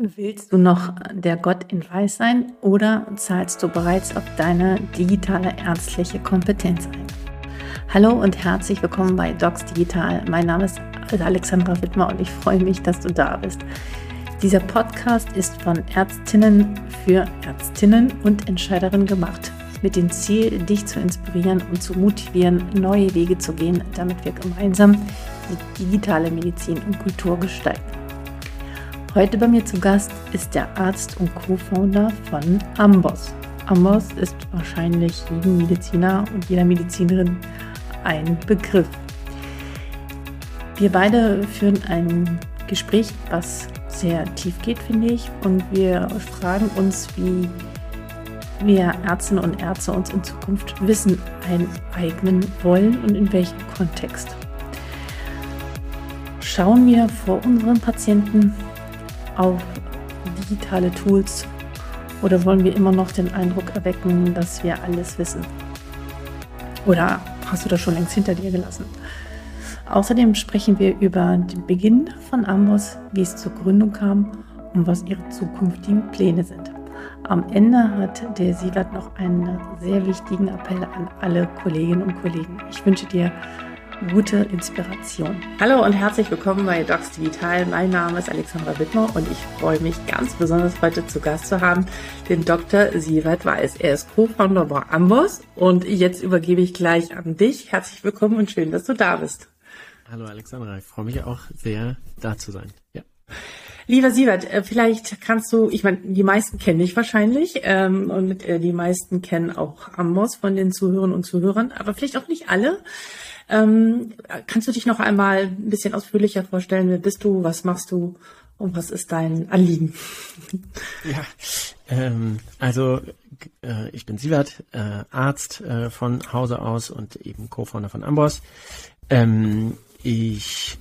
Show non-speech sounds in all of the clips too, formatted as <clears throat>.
Willst du noch der Gott in Weiß sein oder zahlst du bereits auf deine digitale ärztliche Kompetenz ein? Hallo und herzlich willkommen bei Docs Digital. Mein Name ist Alexandra Wittmer und ich freue mich, dass du da bist. Dieser Podcast ist von Ärztinnen für Ärztinnen und Entscheiderinnen gemacht, mit dem Ziel, dich zu inspirieren und zu motivieren, neue Wege zu gehen, damit wir gemeinsam die digitale Medizin und Kultur gestalten. Heute bei mir zu Gast ist der Arzt und Co-Founder von Amboss. Amboss ist wahrscheinlich jedem Mediziner und jeder Medizinerin ein Begriff. Wir beide führen ein Gespräch, was sehr tief geht, finde ich, und wir fragen uns, wie wir Ärztinnen und Ärzte uns in Zukunft Wissen eineignen wollen und in welchem Kontext. Schauen wir vor unseren Patienten auf digitale Tools oder wollen wir immer noch den Eindruck erwecken, dass wir alles wissen? Oder hast du das schon längst hinter dir gelassen? Außerdem sprechen wir über den Beginn von Amboss, wie es zur Gründung kam und was ihre zukünftigen Pläne sind. Am Ende hat der Sievert noch einen sehr wichtigen Appell an alle Kolleginnen und Kollegen. Ich wünsche dir gute Inspiration. Hallo und herzlich willkommen bei Docs Digital. Mein Name ist Alexandra Wittmer und ich freue mich ganz besonders heute zu Gast zu haben den Dr. Sievert Weiß. Er ist Co-Founder bei Amboss und jetzt übergebe ich gleich an dich. Herzlich willkommen und schön, dass du da bist. Hallo Alexandra, ich freue mich auch sehr, da zu sein. Ja. Lieber Sievert, äh, vielleicht kannst du, ich meine, die meisten kennen dich wahrscheinlich ähm, und äh, die meisten kennen auch Amboss von den Zuhörern und Zuhörern, aber vielleicht auch nicht alle. Ähm, kannst du dich noch einmal ein bisschen ausführlicher vorstellen? Wer bist du? Was machst du? Und was ist dein Anliegen? <laughs> Ja, ähm, also äh, ich bin Sievert, äh, Arzt äh, von Hause aus und eben Co-Founder von Amboss. Ähm, ich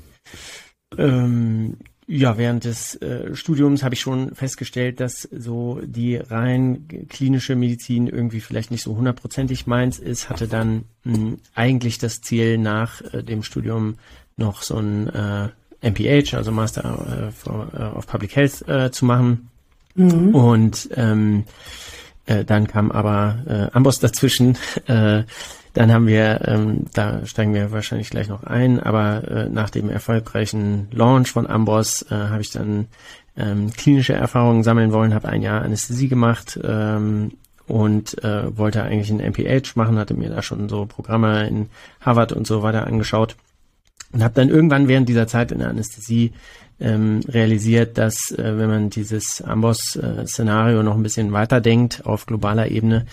ähm, ja, während des äh, Studiums habe ich schon festgestellt, dass so die rein klinische Medizin irgendwie vielleicht nicht so hundertprozentig meins ist. Hatte dann mh, eigentlich das Ziel, nach äh, dem Studium noch so ein äh, MPH, also Master äh, for, äh, of Public Health, äh, zu machen. Mhm. Und ähm, äh, dann kam aber äh, Amboss dazwischen. <laughs> Äh, dann haben wir, ähm, da steigen wir wahrscheinlich gleich noch ein, aber äh, nach dem erfolgreichen Launch von Amboss äh, habe ich dann ähm, klinische Erfahrungen sammeln wollen, habe ein Jahr Anästhesie gemacht ähm, und äh, wollte eigentlich ein MPH machen, hatte mir da schon so Programme in Harvard und so weiter angeschaut und habe dann irgendwann während dieser Zeit in der Anästhesie ähm, realisiert, dass äh, wenn man dieses Amboss-Szenario äh, noch ein bisschen weiterdenkt auf globaler Ebene,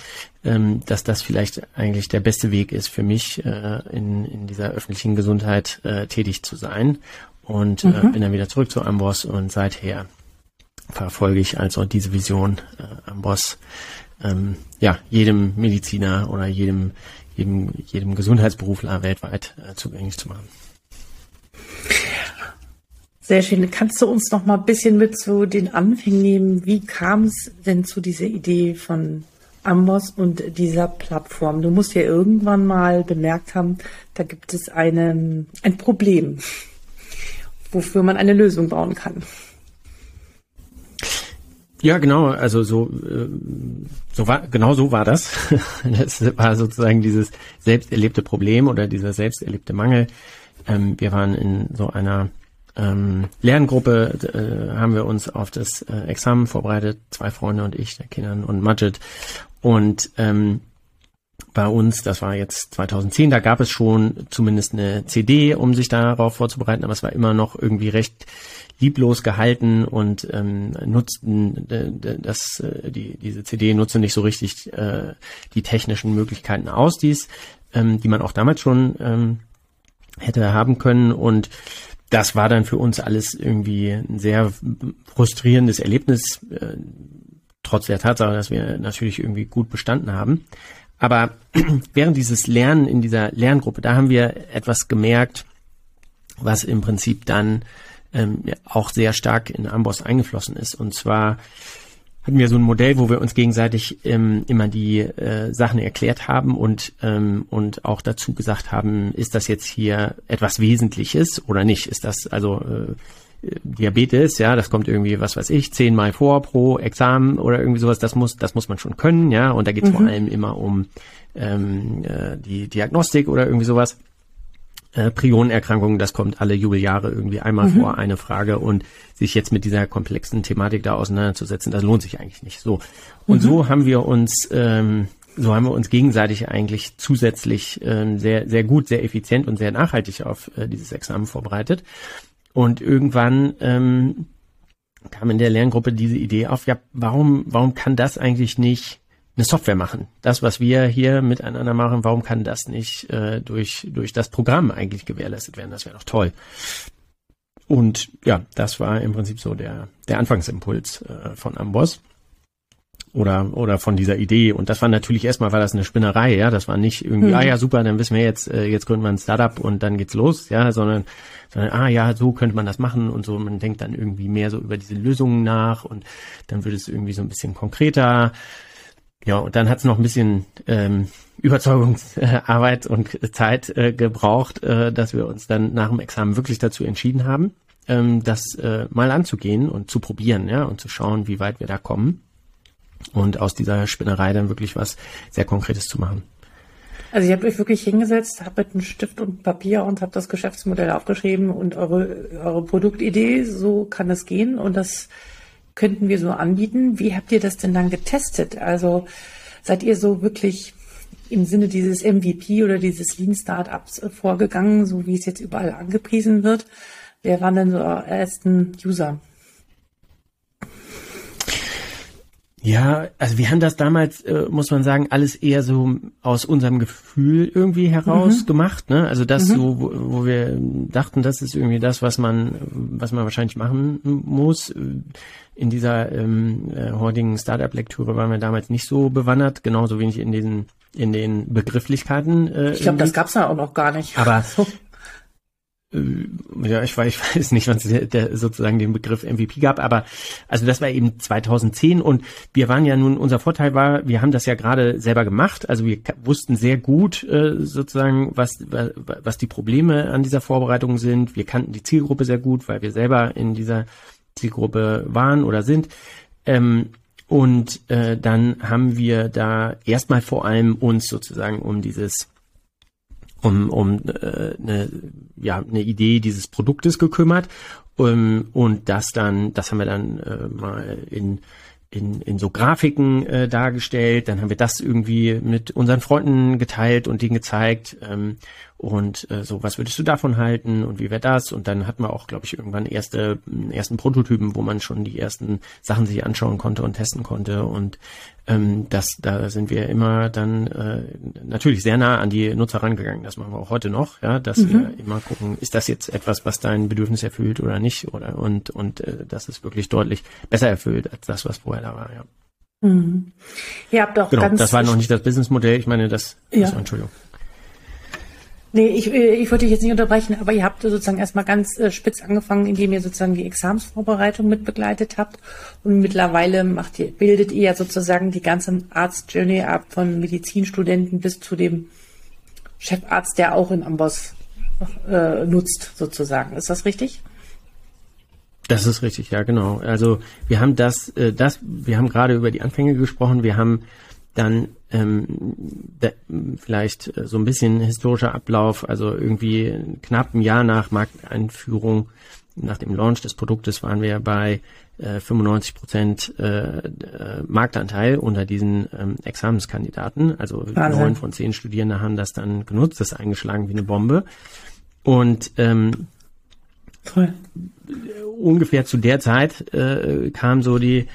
ähm, dass das vielleicht eigentlich der beste Weg ist für mich, äh, in, in dieser öffentlichen Gesundheit äh, tätig zu sein. Und äh, mhm. bin dann wieder zurück zu Amboss und seither verfolge ich also diese Vision äh, Amboss ähm, ja, jedem Mediziner oder jedem, jedem, jedem Gesundheitsberufler weltweit äh, zugänglich zu machen. Sehr schön. Kannst du uns noch mal ein bisschen mit zu den Anfängen nehmen? Wie kam es denn zu dieser Idee von Amboss und dieser Plattform? Du musst ja irgendwann mal bemerkt haben, da gibt es eine, ein Problem, wofür man eine Lösung bauen kann. Ja, genau. Also so, äh, so war genau so war das. <laughs> Das war sozusagen dieses selbst erlebte Problem oder dieser selbst erlebte Mangel. Ähm, wir waren in so einer ähm, Lerngruppe äh, haben wir uns auf das äh, Examen vorbereitet, zwei Freunde und ich, der Kindern und Majid. Und ähm, bei uns, das war jetzt 2010, da gab es schon zumindest eine CD, um sich darauf vorzubereiten, aber es war immer noch irgendwie recht lieblos gehalten und ähm, nutzten das äh, die diese CD nutzte nicht so richtig äh, die technischen Möglichkeiten aus, dies, ähm, die man auch damals schon ähm, hätte haben können. Und das war dann für uns alles irgendwie ein sehr frustrierendes Erlebnis, äh, trotz der Tatsache, dass wir natürlich irgendwie gut bestanden haben. Aber <clears throat> während dieses Lernen in dieser Lerngruppe, da haben wir etwas gemerkt, was im Prinzip dann ähm, auch sehr stark in Amboss eingeflossen ist. Und zwar hatten wir so ein Modell, wo wir uns gegenseitig ähm, immer die äh, Sachen erklärt haben und ähm, und auch dazu gesagt haben, ist das jetzt hier etwas Wesentliches oder nicht? Ist das also äh, Diabetes, ja, das kommt irgendwie, was weiß ich, zehnmal vor pro Examen oder irgendwie sowas, das muss, das muss man schon können, ja, und da geht es mhm. vor allem immer um ähm, äh, die Diagnostik oder irgendwie sowas. Äh, Prionenerkrankungen, das kommt alle Jubeljahre irgendwie einmal mhm. vor, eine Frage und sich jetzt mit dieser komplexen Thematik da auseinanderzusetzen, das lohnt sich eigentlich nicht. So. Und mhm. so haben wir uns, ähm, so haben wir uns gegenseitig eigentlich zusätzlich ähm, sehr, sehr gut, sehr effizient und sehr nachhaltig auf äh, dieses Examen vorbereitet. Und irgendwann ähm, kam in der Lerngruppe diese Idee auf, ja, warum, warum kann das eigentlich nicht eine Software machen? Das, was wir hier miteinander machen, warum kann das nicht äh, durch, durch das Programm eigentlich gewährleistet werden? Das wäre doch toll. Und ja, das war im Prinzip so der, der Anfangsimpuls äh, von Amboss oder oder von dieser Idee und das war natürlich erstmal war das eine Spinnerei ja das war nicht irgendwie mhm. ah ja super dann wissen wir jetzt äh, jetzt gründen wir ein Startup und dann geht's los ja sondern sondern ah ja so könnte man das machen und so man denkt dann irgendwie mehr so über diese Lösungen nach und dann wird es irgendwie so ein bisschen konkreter ja und dann hat's noch ein bisschen ähm, Überzeugungsarbeit <laughs> und Zeit äh, gebraucht äh, dass wir uns dann nach dem Examen wirklich dazu entschieden haben ähm, das äh, mal anzugehen und zu probieren ja und zu schauen wie weit wir da kommen und aus dieser Spinnerei dann wirklich was sehr Konkretes zu machen. Also ihr habt euch wirklich hingesetzt, habt mit einem Stift und Papier und habt das Geschäftsmodell aufgeschrieben und eure, eure Produktidee, so kann es gehen und das könnten wir so anbieten. Wie habt ihr das denn dann getestet? Also seid ihr so wirklich im Sinne dieses MVP oder dieses Lean Startups vorgegangen, so wie es jetzt überall angepriesen wird? Wer waren denn so eure ersten User? Ja, also wir haben das damals, äh, muss man sagen, alles eher so aus unserem Gefühl irgendwie heraus mhm. gemacht. Ne? Also das mhm. so, wo, wo wir dachten, das ist irgendwie das, was man, was man wahrscheinlich machen muss. In dieser ähm, äh, heutigen Startup-Lektüre waren wir damals nicht so bewandert, genauso wenig in diesen in den Begrifflichkeiten. Äh, ich glaube, das gab's ja auch noch gar nicht. Aber <laughs> ja, ich weiß, ich <laughs> weiß nicht, wann es der, der sozusagen den Begriff MVP gab, aber also das war eben 2010 und wir waren ja nun, unser Vorteil war, wir haben das ja gerade selber gemacht, also wir wussten sehr gut äh, sozusagen, was, was die Probleme an dieser Vorbereitung sind. Wir kannten die Zielgruppe sehr gut, weil wir selber in dieser Zielgruppe waren oder sind. Ähm, und äh, dann haben wir da erstmal vor allem uns sozusagen um dieses um, um äh, eine, ja, eine Idee dieses Produktes gekümmert um, und das dann, das haben wir dann äh, mal in in, in so Grafiken äh, dargestellt. Dann haben wir das irgendwie mit unseren Freunden geteilt und denen gezeigt. Ähm, und äh, so, was würdest du davon halten und wie wäre das? Und dann hatten wir auch, glaube ich, irgendwann erste ersten Prototypen, wo man schon die ersten Sachen sich anschauen konnte und testen konnte. Und ähm, das, da sind wir immer dann äh, natürlich sehr nah an die Nutzer rangegangen. Das machen wir auch heute noch, ja, dass mhm. wir immer gucken, ist das jetzt etwas, was dein Bedürfnis erfüllt oder nicht? Oder und und äh, das ist wirklich deutlich besser erfüllt als das, was vorher da war, ja. Mhm. Ihr habt auch genau, ganz das war noch nicht das Businessmodell. Ich meine, das, ja. das Entschuldigung. Nee, ich, äh, ich wollte dich jetzt nicht unterbrechen, aber ihr habt sozusagen erstmal ganz äh, spitz angefangen, indem ihr sozusagen die Examsvorbereitung mit begleitet habt. Und mittlerweile macht ihr, bildet ihr ja sozusagen die ganze Arztjourney ab von Medizinstudenten bis zu dem Chefarzt, der auch in Amboss äh, nutzt, sozusagen. Ist das richtig? Das ist richtig, ja, genau. Also wir haben das, äh, das, wir haben gerade über die Anfänge gesprochen. Wir haben dann ähm, vielleicht äh, so ein bisschen historischer Ablauf, also irgendwie knapp ein Jahr nach Markteinführung, nach dem Launch des Produktes waren wir bei äh, 95 Prozent äh, äh, Marktanteil unter diesen ähm, Examenskandidaten. Also neun von zehn Studierende haben das dann genutzt, das ist eingeschlagen wie eine Bombe. Und ähm, Toll. ungefähr zu der Zeit äh, kam so die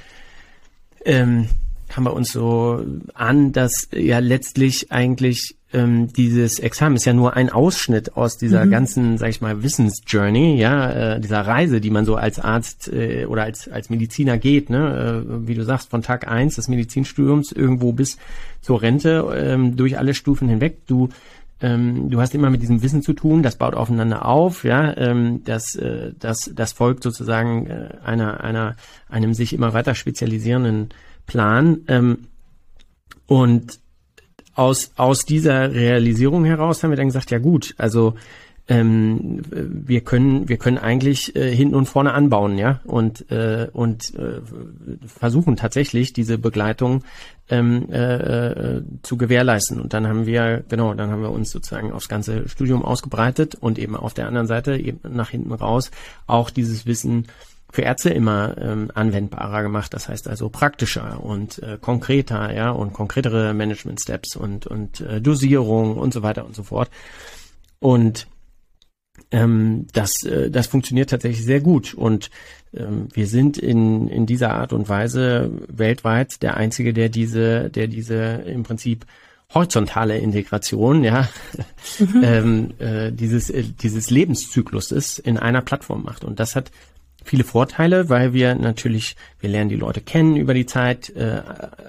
ähm, kam bei uns so an, dass ja letztlich eigentlich ähm, dieses Examen ist ja nur ein Ausschnitt aus dieser mhm. ganzen, sag ich mal, Wissensjourney, ja, äh, dieser Reise, die man so als Arzt äh, oder als als Mediziner geht, ne, äh, wie du sagst, von Tag eins des Medizinstudiums irgendwo bis zur Rente ähm, durch alle Stufen hinweg. Du ähm, du hast immer mit diesem Wissen zu tun, das baut aufeinander auf, ja, ähm, das, äh, das, das folgt sozusagen äh, einer, einer, einem sich immer weiter spezialisierenden Plan. Ähm, und aus, aus dieser Realisierung heraus haben wir dann gesagt, ja gut, also ähm, wir können wir können eigentlich äh, hinten und vorne anbauen, ja, und äh, und äh, versuchen tatsächlich diese Begleitung ähm, äh, äh, zu gewährleisten. Und dann haben wir genau, dann haben wir uns sozusagen aufs ganze Studium ausgebreitet und eben auf der anderen Seite eben nach hinten raus auch dieses Wissen für Ärzte immer ähm, anwendbarer gemacht. Das heißt also praktischer und äh, konkreter, ja, und konkretere Management Steps und und äh, Dosierung und so weiter und so fort. Und ähm, das, äh, das funktioniert tatsächlich sehr gut. Und ähm, wir sind in, in dieser Art und Weise weltweit der Einzige, der diese, der diese im Prinzip horizontale Integration, ja, mhm. <laughs> ähm, äh, dieses, äh, dieses Lebenszykluses in einer Plattform macht. Und das hat viele Vorteile, weil wir natürlich, wir lernen die Leute kennen über die Zeit, äh,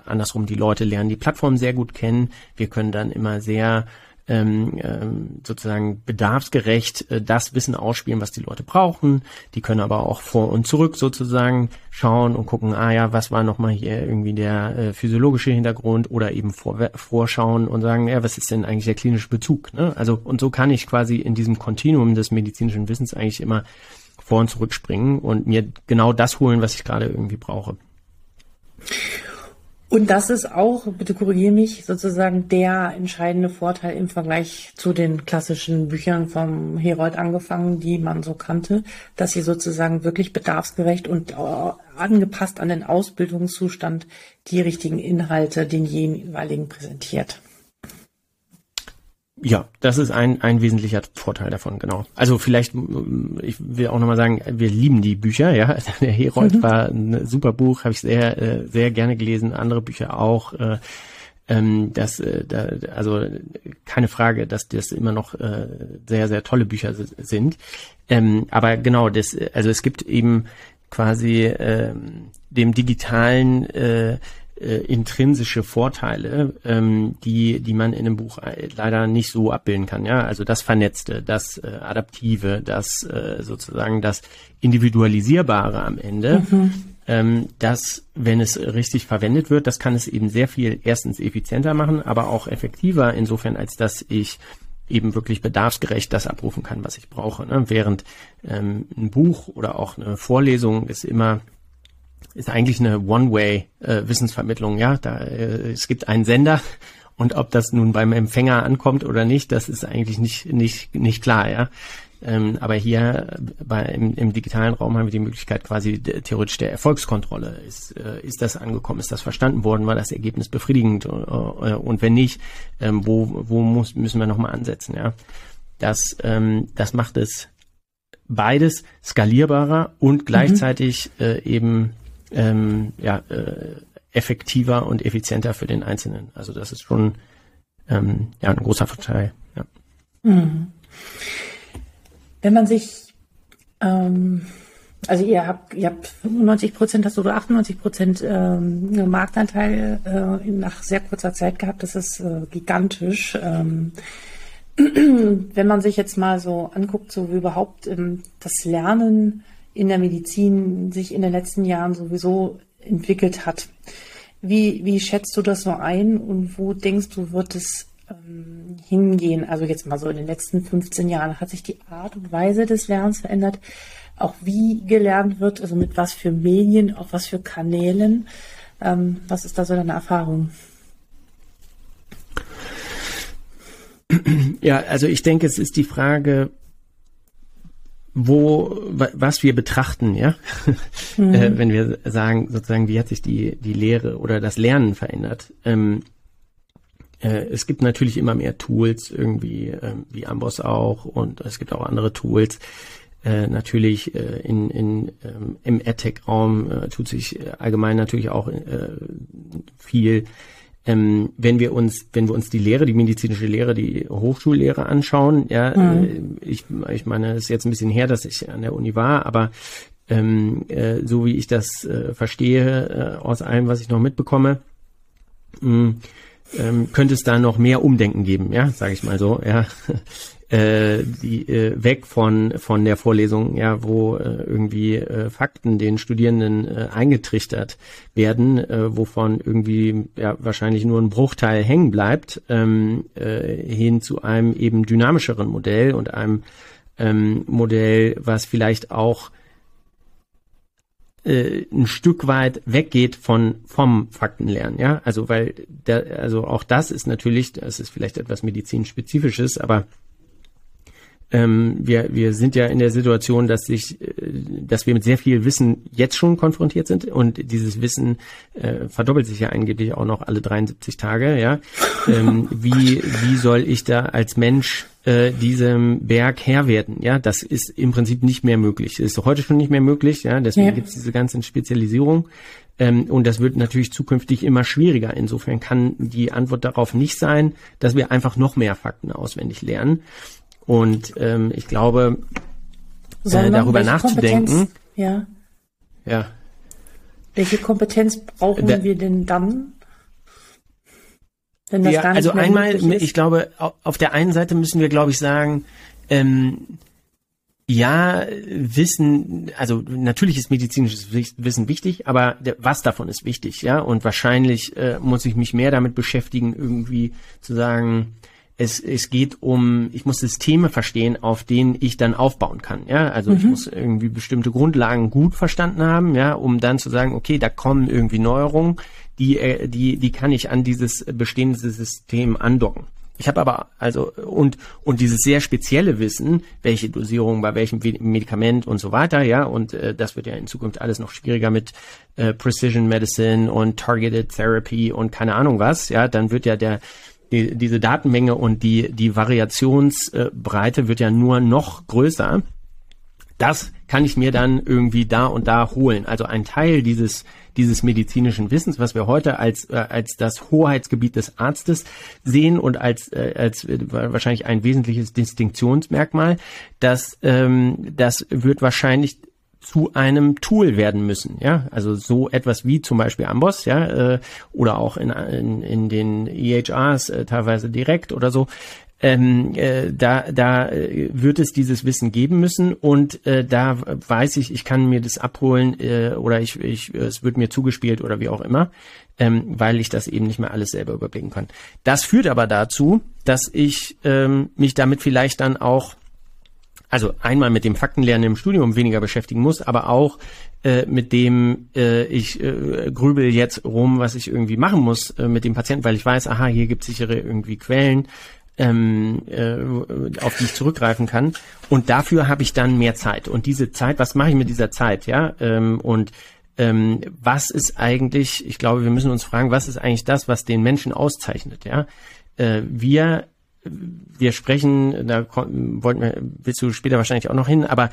andersrum die Leute lernen die Plattform sehr gut kennen. Wir können dann immer sehr ähm, ähm, sozusagen bedarfsgerecht äh, das Wissen ausspielen, was die Leute brauchen. Die können aber auch vor und zurück sozusagen schauen und gucken, ah ja, was war nochmal hier irgendwie der äh, physiologische Hintergrund oder eben vor, vorschauen und sagen, ja, was ist denn eigentlich der klinische Bezug? Ne? Also und so kann ich quasi in diesem Kontinuum des medizinischen Wissens eigentlich immer vor und zurück springen und mir genau das holen, was ich gerade irgendwie brauche. Und das ist auch, bitte korrigiere mich, sozusagen der entscheidende Vorteil im Vergleich zu den klassischen Büchern vom Herold angefangen, die man so kannte, dass sie sozusagen wirklich bedarfsgerecht und äh, angepasst an den Ausbildungszustand die richtigen Inhalte den jeweiligen präsentiert. Ja, das ist ein, ein wesentlicher Vorteil davon, genau. Also vielleicht, ich will auch nochmal sagen, wir lieben die Bücher, ja. <laughs> Der Herold mhm. war ein super Buch, habe ich sehr, äh, sehr gerne gelesen, andere Bücher auch. Äh, ähm, das, äh, da, also keine Frage, dass das immer noch sehr, sehr tolle Bücher sind. Ähm, aber genau, das, also es gibt eben quasi ähm, dem digitalen äh, intrinsische Vorteile, ähm, die, die man in einem Buch äh, leider nicht so abbilden kann. Ja, also das Vernetzte, das äh, Adaptive, das äh, sozusagen das Individualisierbare am Ende. Mhm. Ähm, das, wenn es richtig verwendet wird, das kann es eben sehr viel erstens effizienter machen, aber auch effektiver insofern, als dass ich eben wirklich bedarfsgerecht das abrufen kann, was ich brauche. Ne? Während ähm, ein Buch oder auch eine Vorlesung ist immer ist eigentlich eine One-Way-Wissensvermittlung. Äh, ja, da äh, es gibt einen Sender <laughs> und ob das nun beim Empfänger ankommt oder nicht, das ist eigentlich nicht nicht nicht klar. Ja, ähm, aber hier bei, im, im, digitalen Raum haben wir die Möglichkeit quasi theoretisch der Erfolgskontrolle. Ist, äh, ist das angekommen? Ist das verstanden worden? War das Ergebnis befriedigend? Äh, und wenn nicht, ähm, wo, wo muss, müssen wir nochmal ansetzen? Ja, das, ähm, das macht es beides skalierbarer und gleichzeitig mhm. äh, eben ähm, ja, äh, effektiver und effizienter für den Einzelnen. Also das ist schon ähm, ja, ein großer Vorteil. Ja. Mhm. Wenn man sich, ähm, also ihr habt, ihr habt 95 Prozent, hast du oder 98 Prozent ähm, Marktanteil äh, nach sehr kurzer Zeit gehabt. Das ist äh, gigantisch. Ähm, <clears throat> wenn man sich jetzt mal so anguckt, so wie überhaupt ähm, das Lernen in der Medizin sich in den letzten Jahren sowieso entwickelt hat. Wie, wie schätzt du das so ein und wo denkst du, wird es ähm, hingehen? Also jetzt mal so in den letzten 15 Jahren hat sich die Art und Weise des Lernens verändert, auch wie gelernt wird, also mit was für Medien, auf was für Kanälen. Ähm, was ist da so deine Erfahrung? Ja, also ich denke, es ist die Frage, wo was wir betrachten, ja, <laughs> mhm. äh, wenn wir sagen sozusagen, wie hat sich die die Lehre oder das Lernen verändert. Ähm, äh, es gibt natürlich immer mehr Tools irgendwie, äh, wie Amboss auch, und es gibt auch andere Tools. Äh, natürlich äh, in, in ähm, im EdTech-Raum äh, tut sich allgemein natürlich auch viel ähm, wenn wir uns, wenn wir uns die Lehre, die medizinische Lehre, die Hochschullehre anschauen, ja, mhm. äh, ich, ich meine, es ist jetzt ein bisschen her, dass ich an der Uni war, aber ähm, äh, so wie ich das äh, verstehe äh, aus allem, was ich noch mitbekomme, mh, ähm, könnte es da noch mehr Umdenken geben, ja, sage ich mal so, ja. Äh, die, äh, weg von von der Vorlesung, ja, wo äh, irgendwie äh, Fakten den Studierenden äh, eingetrichtert werden, äh, wovon irgendwie ja wahrscheinlich nur ein Bruchteil hängen bleibt, ähm, äh, hin zu einem eben dynamischeren Modell und einem ähm, Modell, was vielleicht auch äh, ein Stück weit weggeht von vom Faktenlernen, ja, also weil der, also auch das ist natürlich, das ist vielleicht etwas medizinspezifisches, aber ähm, wir, wir sind ja in der Situation, dass sich, äh, dass wir mit sehr viel Wissen jetzt schon konfrontiert sind und dieses Wissen äh, verdoppelt sich ja angeblich auch noch alle 73 Tage. Ja, ähm, <laughs> wie wie soll ich da als Mensch äh, diesem Berg Herr werden? Ja, das ist im Prinzip nicht mehr möglich. Das ist heute schon nicht mehr möglich. Ja, deswegen ja. gibt es diese ganzen Spezialisierungen. Ähm, und das wird natürlich zukünftig immer schwieriger. Insofern kann die Antwort darauf nicht sein, dass wir einfach noch mehr Fakten auswendig lernen. Und ähm, ich glaube, äh, darüber nachzudenken. Ja. Ja. Welche Kompetenz brauchen da, wir denn dann? Wenn das ja, gar nicht also einmal, ich glaube, auf der einen Seite müssen wir, glaube ich, sagen, ähm, ja, Wissen, also natürlich ist medizinisches Wissen wichtig, aber was davon ist wichtig, ja? Und wahrscheinlich äh, muss ich mich mehr damit beschäftigen, irgendwie zu sagen, es, es geht um, ich muss Systeme verstehen, auf denen ich dann aufbauen kann. Ja, also mhm. ich muss irgendwie bestimmte Grundlagen gut verstanden haben, ja, um dann zu sagen, okay, da kommen irgendwie Neuerungen, die, äh, die, die kann ich an dieses bestehende System andocken. Ich habe aber also und und dieses sehr spezielle Wissen, welche Dosierung bei welchem Medikament und so weiter, ja, und äh, das wird ja in Zukunft alles noch schwieriger mit äh, Precision Medicine und Targeted Therapy und keine Ahnung was, ja, dann wird ja der die, diese Datenmenge und die, die Variationsbreite wird ja nur noch größer. Das kann ich mir dann irgendwie da und da holen. Also ein Teil dieses dieses medizinischen Wissens, was wir heute als äh, als das Hoheitsgebiet des Arztes sehen und als äh, als wahrscheinlich ein wesentliches Distinktionsmerkmal, das ähm, das wird wahrscheinlich zu einem Tool werden müssen, ja, also so etwas wie zum Beispiel Amboss, ja, äh, oder auch in, in, in den EHRs äh, teilweise direkt oder so, ähm, äh, da, da äh, wird es dieses Wissen geben müssen und äh, da weiß ich, ich kann mir das abholen äh, oder ich, ich, es wird mir zugespielt oder wie auch immer, ähm, weil ich das eben nicht mehr alles selber überblicken kann. Das führt aber dazu, dass ich ähm, mich damit vielleicht dann auch also einmal mit dem Faktenlernen im Studium weniger beschäftigen muss, aber auch äh, mit dem äh, ich äh, grübel jetzt rum, was ich irgendwie machen muss äh, mit dem Patienten, weil ich weiß, aha, hier gibt es sichere irgendwie Quellen, ähm, äh, auf die ich zurückgreifen kann. Und dafür habe ich dann mehr Zeit. Und diese Zeit, was mache ich mit dieser Zeit, ja? Ähm, und ähm, was ist eigentlich, ich glaube, wir müssen uns fragen, was ist eigentlich das, was den Menschen auszeichnet, ja? Äh, wir wir sprechen, da wollten wir, willst du später wahrscheinlich auch noch hin, aber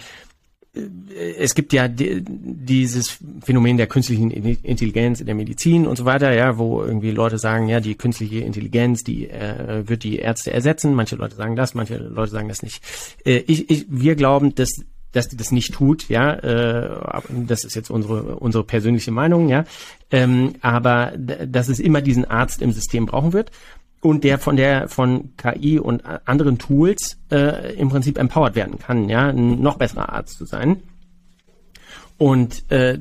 äh, es gibt ja dieses Phänomen der künstlichen Intelligenz in der Medizin und so weiter, ja, wo irgendwie Leute sagen, ja, die künstliche Intelligenz, die äh, wird die Ärzte ersetzen. Manche Leute sagen das, manche Leute sagen das nicht. Äh, ich, ich, wir glauben, dass dass die das nicht tut, ja, äh, das ist jetzt unsere unsere persönliche Meinung, ja, ähm, aber dass es immer diesen Arzt im System brauchen wird und der von der von KI und anderen Tools äh, im Prinzip empowered werden kann, ja, ein noch besserer Arzt zu sein. Und äh,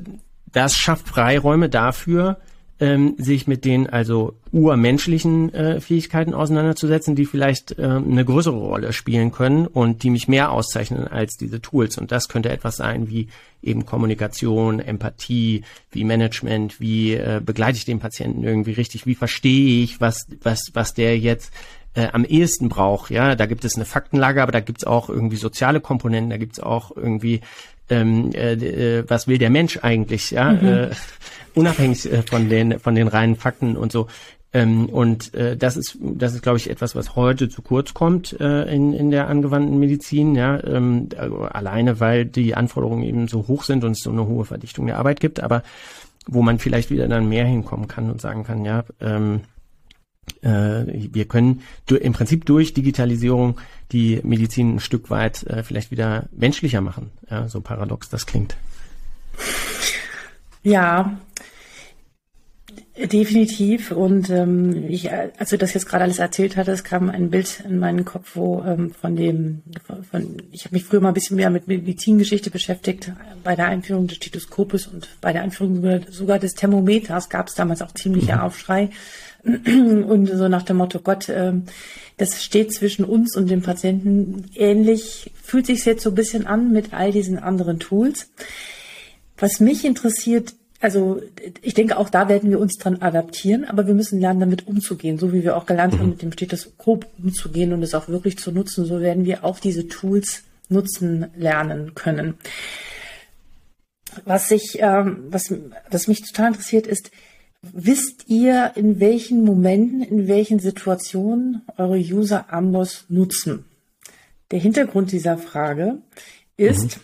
das schafft Freiräume dafür, ähm, sich mit den also urmenschlichen äh, Fähigkeiten auseinanderzusetzen, die vielleicht äh, eine größere Rolle spielen können und die mich mehr auszeichnen als diese Tools. Und das könnte etwas sein wie eben Kommunikation, Empathie, wie Management, wie äh, begleite ich den Patienten irgendwie richtig, wie verstehe ich, was, was, was der jetzt äh, am ehesten braucht. Ja, da gibt es eine Faktenlage, aber da gibt es auch irgendwie soziale Komponenten, da gibt es auch irgendwie ähm, äh, äh, was will der Mensch eigentlich, ja, mhm. äh, unabhängig äh, von den von den reinen Fakten und so. Ähm, und äh, das ist, das ist, glaube ich, etwas, was heute zu kurz kommt äh, in, in der angewandten Medizin, ja, ähm, alleine weil die Anforderungen eben so hoch sind und es so eine hohe Verdichtung der Arbeit gibt, aber wo man vielleicht wieder dann mehr hinkommen kann und sagen kann, ja, ähm, äh, wir können im Prinzip durch Digitalisierung die Medizin ein Stück weit äh, vielleicht wieder menschlicher machen. Ja, so paradox das klingt. Ja, Definitiv. Und ähm, ich, als du das jetzt gerade alles erzählt hattest, kam ein Bild in meinen Kopf, wo ähm, von dem, von, von ich habe mich früher mal ein bisschen mehr mit Medizingeschichte beschäftigt. Bei der Einführung des Stethoskopes und bei der Einführung sogar des Thermometers gab es damals auch ziemlicher mhm. Aufschrei. <clears throat> Und so nach dem Motto, Gott, äh, das steht zwischen uns und dem Patienten ähnlich, fühlt sich jetzt so ein bisschen an mit all diesen anderen Tools. Was mich interessiert, also ich denke, auch da werden wir uns dran adaptieren, aber wir müssen lernen, damit umzugehen, so wie wir auch gelernt mhm. haben, mit dem Stethoskop umzugehen und es auch wirklich zu nutzen. So werden wir auch diese Tools nutzen lernen können. Was ich, ähm, was, was mich total interessiert, ist, wisst ihr, in welchen Momenten, in welchen Situationen eure User Amboss nutzen? Der Hintergrund dieser Frage ist, mhm.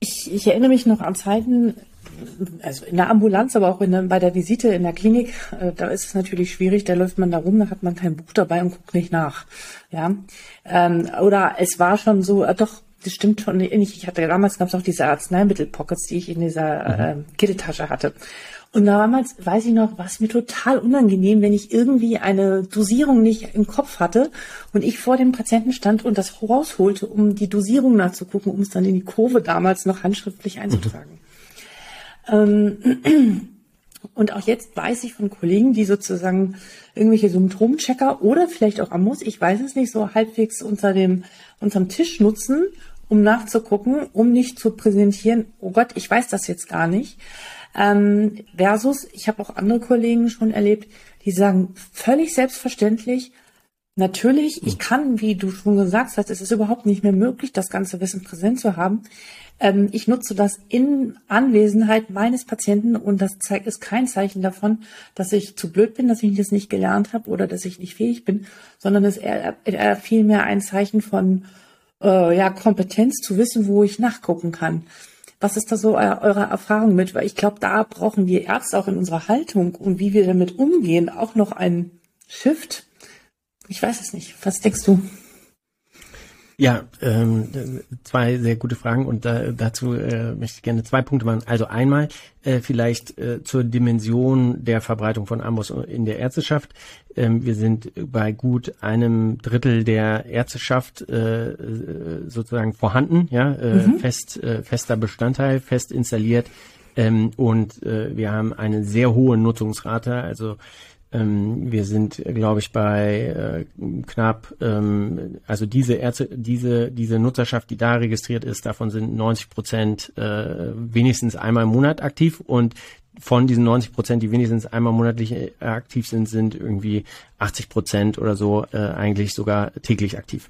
ich, ich erinnere mich noch an Zeiten, also in der Ambulanz, aber auch der, bei der Visite in der Klinik, äh, da ist es natürlich schwierig, da läuft man da rum, da hat man kein Buch dabei und guckt nicht nach. Ja. Ähm, oder es war schon so, äh, doch, das stimmt schon nicht. Ich hatte damals gab es auch diese Arzneimittel-Pockets, die ich in dieser mhm. äh, Kitteltasche hatte. Und damals weiß ich noch, war es mir total unangenehm, wenn ich irgendwie eine Dosierung nicht im Kopf hatte und ich vor dem Patienten stand und das rausholte, um die Dosierung nachzugucken, um es dann in die Kurve damals noch handschriftlich einzutragen. Mhm. <clears throat> Und auch jetzt weiß ich von Kollegen, die sozusagen irgendwelche Symptomchecker oder vielleicht auch Amos, ich weiß es nicht, so halbwegs unter dem, unterm Tisch nutzen, um nachzugucken, um nicht zu präsentieren, oh Gott, ich weiß das jetzt gar nicht. Ähm, versus, ich habe auch andere Kollegen schon erlebt, die sagen völlig selbstverständlich, natürlich, ich kann, wie du schon gesagt hast, es ist überhaupt nicht mehr möglich, das ganze Wissen präsent zu haben. Ähm, ich nutze das in Anwesenheit meines Patienten und das zeigt, ist kein Zeichen davon, dass ich zu blöd bin, dass ich das nicht gelernt habe oder dass ich nicht fähig bin, sondern es ist eher, eher vielmehr ein Zeichen von äh, ja, Kompetenz zu wissen, wo ich nachgucken kann. Was ist da so eure Erfahrung mit? Weil ich glaube, da brauchen wir Ärzte auch in unserer Haltung und wie wir damit umgehen auch noch einen Shift. Ich weiß es nicht. Was denkst du? Ja, ähm, zwei sehr gute Fragen und da, dazu äh, möchte ich gerne zwei Punkte machen. Also einmal äh, vielleicht äh, zur Dimension der Verbreitung von Ambos in der Ärzteschaft. Ähm, wir sind bei gut einem Drittel der Ärzteschaft äh, sozusagen vorhanden, ja, äh, mhm. fest, äh, fester Bestandteil, fest installiert. Ähm, und äh, wir haben eine sehr hohe Nutzungsrate, also ähm, wir sind, glaube ich, bei äh, knapp, ähm, also diese Ärzte, diese, diese Nutzerschaft, die da registriert ist, davon sind 90 Prozent äh, wenigstens einmal im Monat aktiv und von diesen 90 Prozent, die wenigstens einmal monatlich äh, aktiv sind, sind irgendwie 80 Prozent oder so äh, eigentlich sogar täglich aktiv.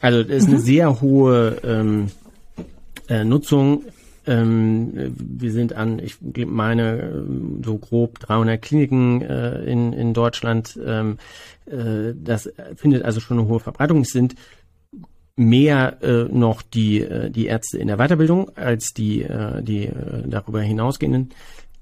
Also das ist eine mhm. sehr hohe ähm, äh, Nutzung ähm, wir sind an, ich meine, so grob 300 Kliniken äh, in, in Deutschland. Ähm, äh, das findet also schon eine hohe Verbreitung. Es sind mehr äh, noch die, äh, die Ärzte in der Weiterbildung als die, äh, die äh, darüber hinausgehenden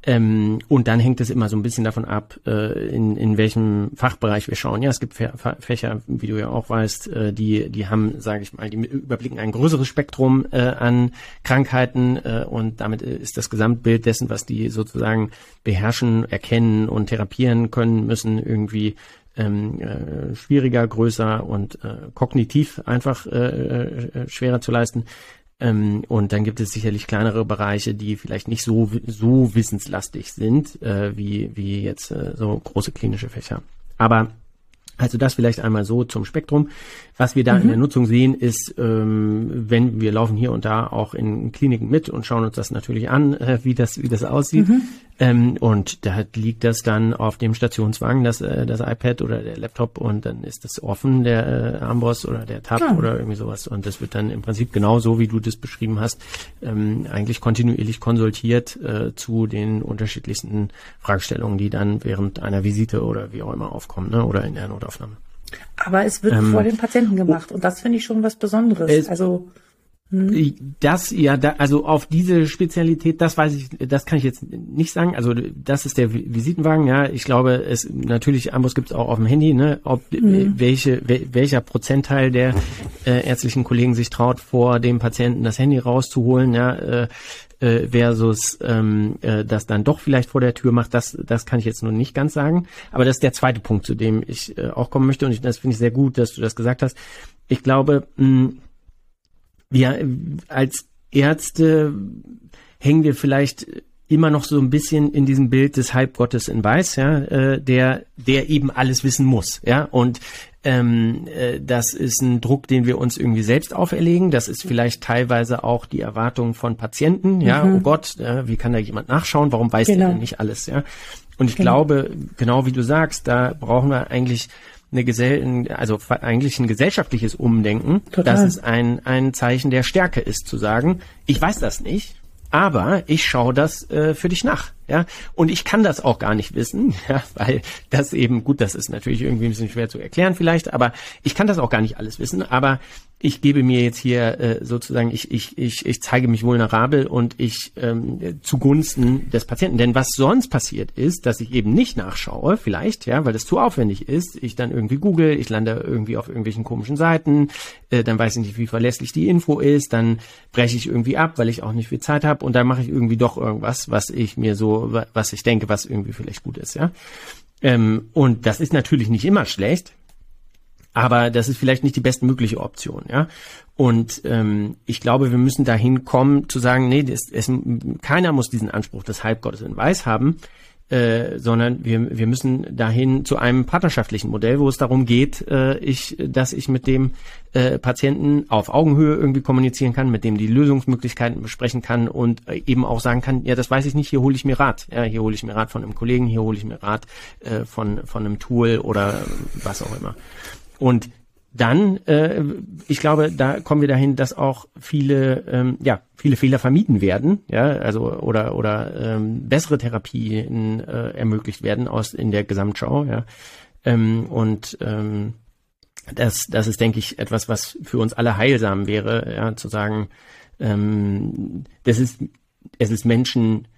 ähm, und dann hängt es immer so ein bisschen davon ab, äh, in, in welchem Fachbereich wir schauen. Ja, es gibt Fächer, wie du ja auch weißt, äh, die, die haben, sage ich mal, die überblicken ein größeres Spektrum äh, an Krankheiten äh, und damit ist das Gesamtbild dessen, was die sozusagen beherrschen, erkennen und therapieren können müssen, irgendwie ähm, äh, schwieriger, größer und äh, kognitiv einfach äh, äh, schwerer zu leisten. Ähm, und dann gibt es sicherlich kleinere Bereiche, die vielleicht nicht so, so wissenslastig sind, äh, wie, wie jetzt äh, so große klinische Fächer. Aber also das vielleicht einmal so zum Spektrum. Was wir da mhm. in der Nutzung sehen, ist, ähm, wenn wir laufen hier und da auch in Kliniken mit und schauen uns das natürlich an, äh, wie das wie das aussieht. Mhm. Ähm, und da liegt das dann auf dem Stationswagen, das äh, das iPad oder der Laptop und dann ist das offen, der äh, Amboss oder der Tab ja. oder irgendwie sowas. Und das wird dann im Prinzip genau so, wie du das beschrieben hast, ähm, eigentlich kontinuierlich konsultiert äh, zu den unterschiedlichsten Fragestellungen, die dann während einer Visite oder wie auch immer aufkommen, ne? oder in der Notaufnahme. Aber es wird ähm, vor dem Patienten gemacht und das finde ich schon was Besonderes. also. Das, ja, da, also auf diese Spezialität, das weiß ich, das kann ich jetzt nicht sagen. Also das ist der Visitenwagen, ja. Ich glaube, es natürlich, Ambos gibt es auch auf dem Handy, ne, ob hm. welche, welcher Prozentteil der äh, ärztlichen Kollegen sich traut, vor dem Patienten das Handy rauszuholen, ja, äh, äh, versus ähm, äh, das dann doch vielleicht vor der Tür macht, das, das kann ich jetzt nur nicht ganz sagen. Aber das ist der zweite Punkt, zu dem ich äh, auch kommen möchte und ich, das finde ich sehr gut, dass du das gesagt hast. Ich glaube, mh, wir als Ärzte hängen wir vielleicht immer noch so ein bisschen in diesem Bild des Halbgottes in Weiß, ja, äh, der der eben alles wissen muss, ja, und ähm, äh, das ist ein Druck, den wir uns irgendwie selbst auferlegen. Das ist vielleicht teilweise auch die Erwartung von Patienten, ja, mhm. oh Gott, äh, wie kann da jemand nachschauen? Warum weiß genau. der denn nicht alles, ja? Und ich genau. glaube, genau wie du sagst, da brauchen wir eigentlich eine Gesell also eigentlich ein gesellschaftliches Umdenken, Total. dass es ein, ein Zeichen der Stärke ist, zu sagen, ich weiß das nicht, aber ich schaue das äh, für dich nach. Ja, und ich kann das auch gar nicht wissen, <laughs> ja, weil das eben, gut, das ist natürlich irgendwie ein bisschen schwer zu erklären vielleicht, aber ich kann das auch gar nicht alles wissen, aber ich gebe mir jetzt hier äh, sozusagen, ich, ich, ich, ich zeige mich vulnerabel und ich ähm, zugunsten des Patienten. Denn was sonst passiert ist, dass ich eben nicht nachschaue, vielleicht, ja, weil das zu aufwendig ist, ich dann irgendwie google, ich lande irgendwie auf irgendwelchen komischen Seiten, äh, dann weiß ich nicht, wie verlässlich die Info ist, dann breche ich irgendwie ab, weil ich auch nicht viel Zeit habe und dann mache ich irgendwie doch irgendwas, was ich mir was ich denke, was irgendwie vielleicht gut ist, ja. Ähm, und das ist natürlich nicht immer schlecht, aber das ist vielleicht nicht die bestmögliche Option, ja. Und ähm, ich glaube, wir müssen dahin kommen zu sagen, nee, das, es, keiner muss diesen Anspruch des Halbgottes in Weiß haben, äh, sondern wir, wir müssen dahin zu einem partnerschaftlichen Modell, wo es darum geht, äh, ich, dass ich mit dem äh, Patienten auf Augenhöhe irgendwie kommunizieren kann, mit dem die Lösungsmöglichkeiten besprechen kann und äh, eben auch sagen kann, ja, das weiß ich nicht, hier hole ich mir Rat. Ja, hier hole ich mir Rat von einem Kollegen, hier hole ich mir Rat äh, von, von einem Tool oder was auch immer. Und dann, äh, ich glaube, da kommen wir dahin, dass auch viele, ähm, ja, viele Fehler vermieden werden, ja, also oder oder ähm, bessere Therapien äh, ermöglicht werden aus in der Gesamtschau, ja, ähm, und ähm, das, das ist, denke ich, etwas, was für uns alle heilsam wäre, ja, zu sagen, ähm, das ist, es ist Menschen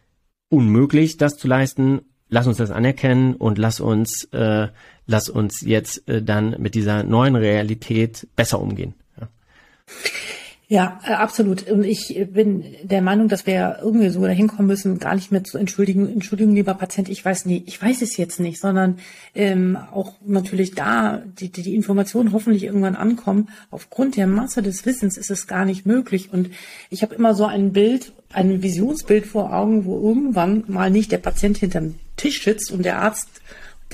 unmöglich, das zu leisten. Lass uns das anerkennen und lass uns äh, lass uns jetzt äh, dann mit dieser neuen Realität besser umgehen. Ja. Ja, äh, absolut. Und ich bin der Meinung, dass wir irgendwie so dahin kommen müssen, gar nicht mehr zu entschuldigen, Entschuldigung, lieber Patient, ich weiß nie, ich weiß es jetzt nicht, sondern ähm, auch natürlich da die, die, die Informationen hoffentlich irgendwann ankommen. Aufgrund der Masse des Wissens ist es gar nicht möglich. Und ich habe immer so ein Bild, ein Visionsbild vor Augen, wo irgendwann mal nicht der Patient hinterm Tisch sitzt und der Arzt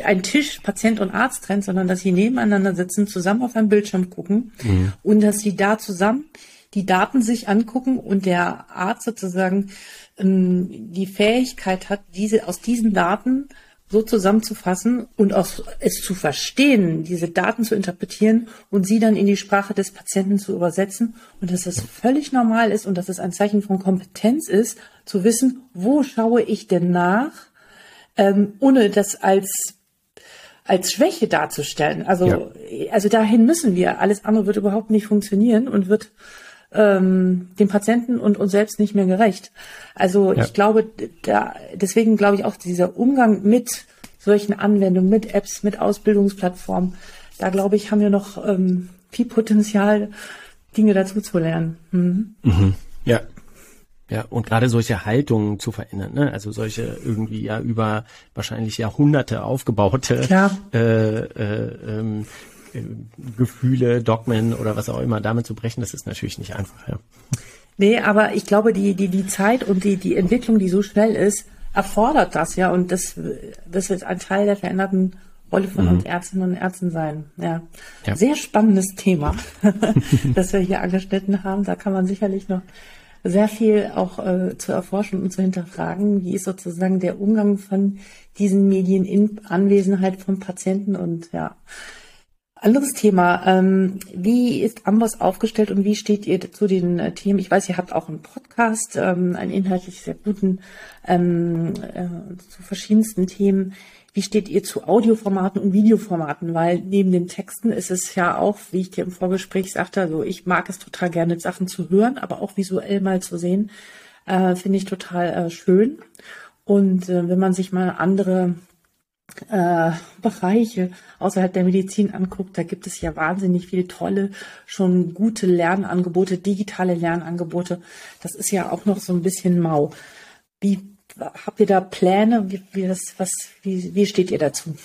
ein Tisch Patient und Arzt trennt, sondern dass sie nebeneinander sitzen, zusammen auf einem Bildschirm gucken mhm. und dass sie da zusammen die Daten sich angucken und der Arzt sozusagen ähm, die Fähigkeit hat, diese aus diesen Daten so zusammenzufassen und auch es zu verstehen, diese Daten zu interpretieren und sie dann in die Sprache des Patienten zu übersetzen und dass es völlig normal ist und dass es ein Zeichen von Kompetenz ist, zu wissen, wo schaue ich denn nach, ähm, ohne das als als Schwäche darzustellen. Also, ja. also dahin müssen wir. Alles andere wird überhaupt nicht funktionieren und wird ähm, dem Patienten und uns selbst nicht mehr gerecht. Also ja. ich glaube, da, deswegen glaube ich auch dieser Umgang mit solchen Anwendungen, mit Apps, mit Ausbildungsplattformen, da glaube ich, haben wir noch ähm, viel Potenzial, Dinge dazu zu lernen. Mhm. Mhm. Ja, ja, und gerade solche Haltungen zu verändern, ne? also solche irgendwie ja über wahrscheinlich Jahrhunderte aufgebaute äh, äh, ähm, äh, Gefühle, Dogmen oder was auch immer damit zu brechen, das ist natürlich nicht einfach. Ja. Nee, aber ich glaube, die, die, die Zeit und die, die Entwicklung, die so schnell ist, erfordert das ja und das, das wird ein Teil der veränderten Rolle von mhm. uns Ärztinnen und Ärzten sein. Ja. ja. Sehr spannendes Thema, <laughs> das wir hier angeschnitten haben. Da kann man sicherlich noch sehr viel auch äh, zu erforschen und zu hinterfragen. Wie ist sozusagen der Umgang von diesen Medien in Anwesenheit von Patienten und ja. Anderes Thema. Ähm, wie ist Amboss aufgestellt und wie steht ihr zu den äh, Themen? Ich weiß, ihr habt auch einen Podcast, ähm, einen inhaltlich sehr guten, ähm, äh, zu verschiedensten Themen. Wie steht ihr zu Audioformaten und Videoformaten? Weil neben den Texten ist es ja auch, wie ich dir im Vorgespräch sagte, also ich mag es total gerne, Sachen zu hören, aber auch visuell mal zu sehen, äh, finde ich total äh, schön. Und äh, wenn man sich mal andere äh, Bereiche außerhalb der Medizin anguckt, da gibt es ja wahnsinnig viele tolle, schon gute Lernangebote, digitale Lernangebote. Das ist ja auch noch so ein bisschen mau. Wie habt ihr da Pläne? Wie, wie, das, was, wie, wie steht ihr dazu?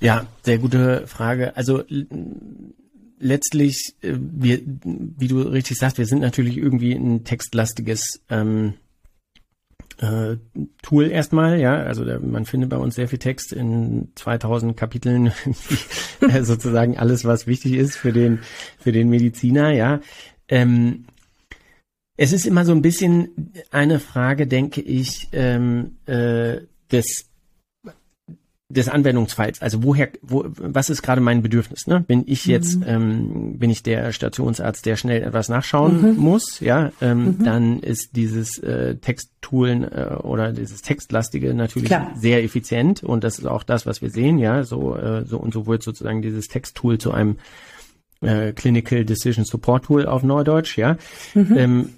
Ja, sehr gute Frage. Also letztlich, äh, wir, wie du richtig sagst, wir sind natürlich irgendwie ein textlastiges ähm, äh, Tool erstmal, ja, also der, man findet bei uns sehr viel Text in 2000 Kapiteln, <laughs> äh, sozusagen alles, was wichtig ist für den für den Mediziner, ja. Ähm, es ist immer so ein bisschen eine Frage, denke ich, ähm, äh, des des Anwendungsfalls. Also woher, wo, was ist gerade mein Bedürfnis? Ne? Bin ich jetzt, mhm. ähm, bin ich der Stationsarzt, der schnell etwas nachschauen mhm. muss? Ja, ähm, mhm. dann ist dieses äh, Texttoolen äh, oder dieses Textlastige natürlich Klar. sehr effizient und das ist auch das, was wir sehen. Ja, so äh, so und so wird sozusagen dieses Texttool zu einem äh, Clinical Decision Support Tool auf Neudeutsch. Ja. Mhm. Ähm,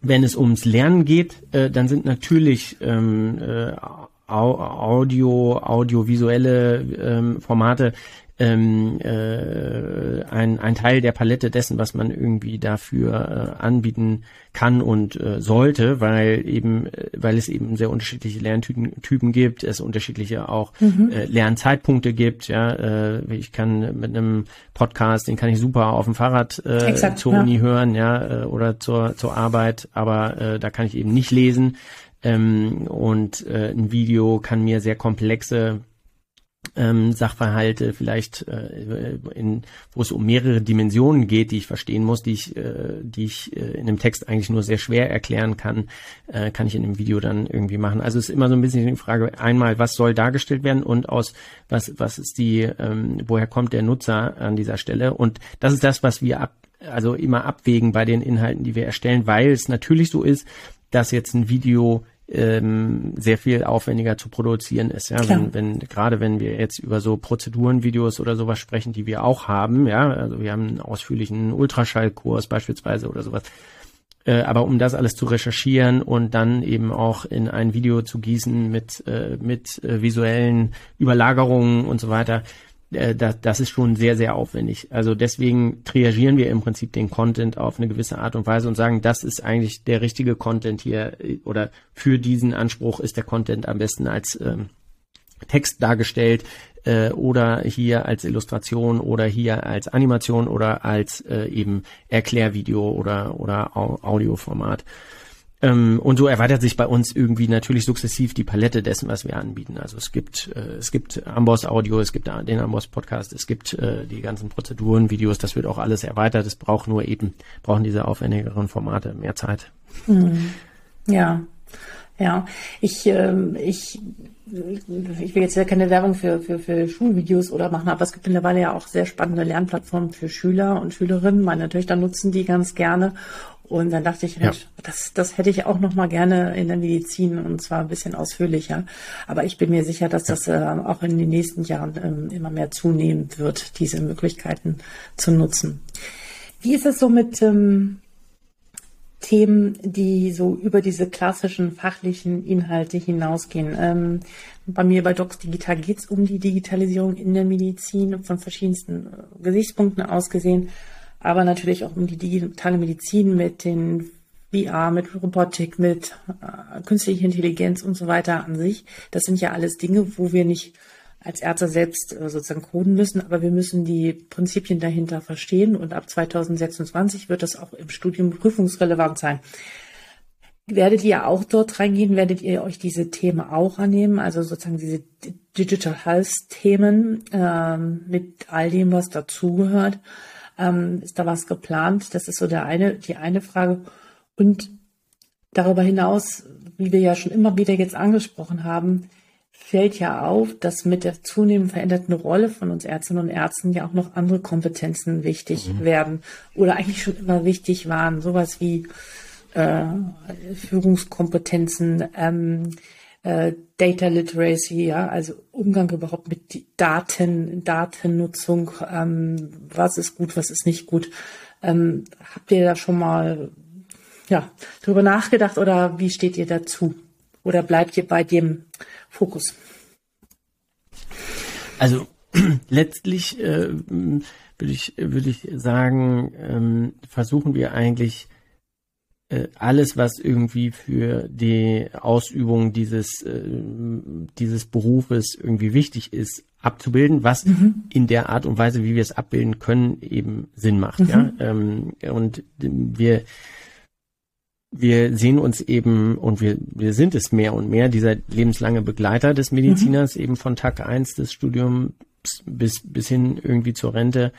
wenn es ums Lernen geht, äh, dann sind natürlich ähm, äh, Audio, audiovisuelle ähm, Formate ähm, äh, ein, ein Teil der Palette dessen, was man irgendwie dafür äh, anbieten kann und äh, sollte, weil eben, äh, weil es eben sehr unterschiedliche Lerntypen Typen gibt, es unterschiedliche auch mhm. äh, Lernzeitpunkte gibt. Ja, äh, ich kann mit einem Podcast, den kann ich super auf dem Fahrrad äh, Exakt, zur ja. Uni hören, ja, äh, oder zur zur Arbeit, aber äh, da kann ich eben nicht lesen. Ähm, und äh, ein Video kann mir sehr komplexe ähm, Sachverhalte vielleicht äh, in, wo es um mehrere Dimensionen geht, die ich verstehen muss, die ich, äh, die ich äh, in einem Text eigentlich nur sehr schwer erklären kann, äh, kann ich in einem Video dann irgendwie machen. Also es ist immer so ein bisschen die Frage: Einmal, was soll dargestellt werden und aus was was ist die, ähm, woher kommt der Nutzer an dieser Stelle? Und das ist das, was wir ab, also immer abwägen bei den Inhalten, die wir erstellen, weil es natürlich so ist, dass jetzt ein Video ähm, sehr viel aufwendiger zu produzieren ist. Ja, wenn, wenn gerade wenn wir jetzt über so Prozedurenvideos oder sowas sprechen, die wir auch haben, ja, also wir haben einen ausführlichen Ultraschallkurs beispielsweise oder sowas. Äh, aber um das alles zu recherchieren und dann eben auch in ein Video zu gießen mit äh, mit äh, visuellen Überlagerungen und so weiter, äh, das, das ist schon sehr, sehr aufwendig. Also deswegen triagieren wir im Prinzip den Content auf eine gewisse Art und Weise und sagen, das ist eigentlich der richtige Content hier äh, oder für diesen Anspruch ist der Content am besten als ähm, Text dargestellt äh, oder hier als Illustration oder hier als Animation oder als äh, eben Erklärvideo oder oder Audioformat. Ähm, und so erweitert sich bei uns irgendwie natürlich sukzessiv die Palette dessen, was wir anbieten. Also es gibt äh, es gibt Amboss Audio, es gibt den Amboss Podcast, es gibt äh, die ganzen Prozeduren, Videos. Das wird auch alles erweitert. Es braucht nur eben brauchen diese aufwendigeren Formate mehr Zeit. Mhm. Ja, ja. Ich ähm, ich ich will jetzt ja keine Werbung für, für, für Schulvideos oder machen, aber es gibt mittlerweile ja auch sehr spannende Lernplattformen für Schüler und Schülerinnen. Meine Töchter nutzen die ganz gerne. Und dann dachte ich, Mensch, ja. das, das hätte ich auch noch mal gerne in der Medizin und zwar ein bisschen ausführlicher. Aber ich bin mir sicher, dass das äh, auch in den nächsten Jahren ähm, immer mehr zunehmen wird, diese Möglichkeiten zu nutzen. Wie ist es so mit ähm, Themen, die so über diese klassischen fachlichen Inhalte hinausgehen? Ähm, bei mir bei Docs Digital geht es um die Digitalisierung in der Medizin von verschiedensten äh, Gesichtspunkten aus gesehen aber natürlich auch um die digitale Medizin mit den VR, mit Robotik, mit äh, künstlicher Intelligenz und so weiter an sich. Das sind ja alles Dinge, wo wir nicht als Ärzte selbst äh, sozusagen coden müssen, aber wir müssen die Prinzipien dahinter verstehen und ab 2026 wird das auch im Studium prüfungsrelevant sein. Werdet ihr auch dort reingehen? Werdet ihr euch diese Themen auch annehmen? Also sozusagen diese Digital Health Themen ähm, mit all dem, was dazugehört? Ähm, ist da was geplant? Das ist so der eine, die eine Frage. Und darüber hinaus, wie wir ja schon immer wieder jetzt angesprochen haben, fällt ja auf, dass mit der zunehmend veränderten Rolle von uns Ärztinnen und Ärzten ja auch noch andere Kompetenzen wichtig mhm. werden oder eigentlich schon immer wichtig waren. Sowas wie äh, Führungskompetenzen, ähm, äh, Data Literacy, ja, also Umgang überhaupt mit Daten, Datennutzung, ähm, was ist gut, was ist nicht gut. Ähm, habt ihr da schon mal ja, darüber nachgedacht oder wie steht ihr dazu? Oder bleibt ihr bei dem Fokus? Also <clears throat> letztlich äh, würde ich, würde ich sagen, ähm, versuchen wir eigentlich alles, was irgendwie für die Ausübung dieses, äh, dieses Berufes irgendwie wichtig ist, abzubilden, was mhm. in der Art und Weise, wie wir es abbilden können, eben Sinn macht. Mhm. Ja? Ähm, und wir wir sehen uns eben und wir, wir sind es mehr und mehr, dieser lebenslange Begleiter des Mediziners, mhm. eben von Tag eins des Studiums bis, bis hin irgendwie zur Rente.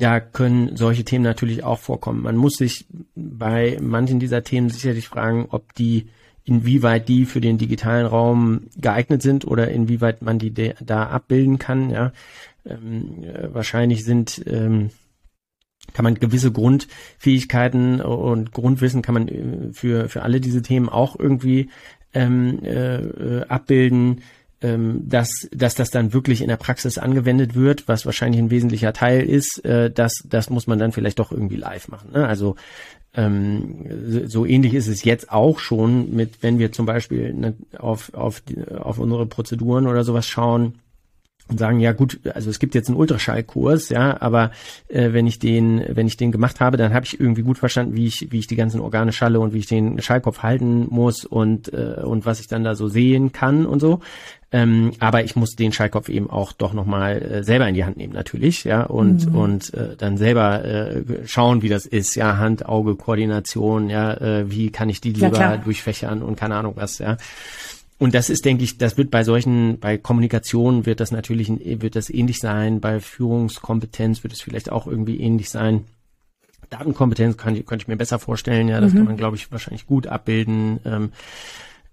Da können solche Themen natürlich auch vorkommen. Man muss sich bei manchen dieser Themen sicherlich fragen, ob die, inwieweit die für den digitalen Raum geeignet sind oder inwieweit man die da abbilden kann. Ja, ähm, äh, wahrscheinlich sind ähm, kann man gewisse Grundfähigkeiten und Grundwissen kann man äh, für, für alle diese Themen auch irgendwie ähm, äh, abbilden, ähm, dass, dass das dann wirklich in der Praxis angewendet wird, was wahrscheinlich ein wesentlicher Teil ist, äh, das, das muss man dann vielleicht doch irgendwie live machen. Ne? Also ähm, so ähnlich ist es jetzt auch schon mit, wenn wir zum Beispiel ne, auf, auf, die, auf unsere Prozeduren oder sowas schauen, und sagen, ja gut, also es gibt jetzt einen Ultraschallkurs, ja, aber äh, wenn ich den, wenn ich den gemacht habe, dann habe ich irgendwie gut verstanden, wie ich, wie ich die ganzen Organe schalle und wie ich den Schallkopf halten muss und äh, und was ich dann da so sehen kann und so. Ähm, aber ich muss den Schallkopf eben auch doch nochmal äh, selber in die Hand nehmen, natürlich, ja, und, mhm. und äh, dann selber äh, schauen, wie das ist, ja, Hand-Auge-Koordination, ja, äh, wie kann ich die lieber ja, durchfächern und keine Ahnung was, ja. Und das ist, denke ich, das wird bei solchen, bei Kommunikation wird das natürlich, wird das ähnlich sein, bei Führungskompetenz wird es vielleicht auch irgendwie ähnlich sein. Datenkompetenz kann, könnte ich mir besser vorstellen, ja, das mhm. kann man, glaube ich, wahrscheinlich gut abbilden. Ähm,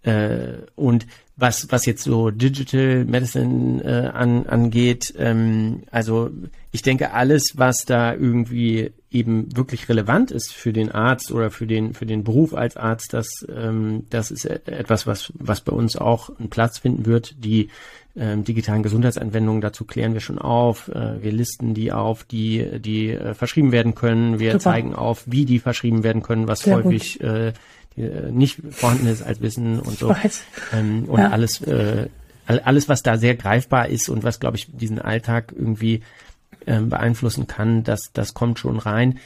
äh, und was, was jetzt so Digital Medicine äh, an, angeht, ähm, also ich denke, alles, was da irgendwie eben wirklich relevant ist für den Arzt oder für den, für den Beruf als Arzt, das, ähm, das ist etwas, was, was bei uns auch einen Platz finden wird. Die ähm, digitalen Gesundheitsanwendungen, dazu klären wir schon auf. Äh, wir listen die auf, die, die äh, verschrieben werden können. Wir Super. zeigen auf, wie die verschrieben werden können, was Sehr häufig äh, äh, nicht vorhanden ist als Wissen und so. Ähm, und ja. alles, äh, alles, was da sehr greifbar ist und was, glaube ich, diesen Alltag irgendwie ähm, beeinflussen kann, das, das kommt schon rein.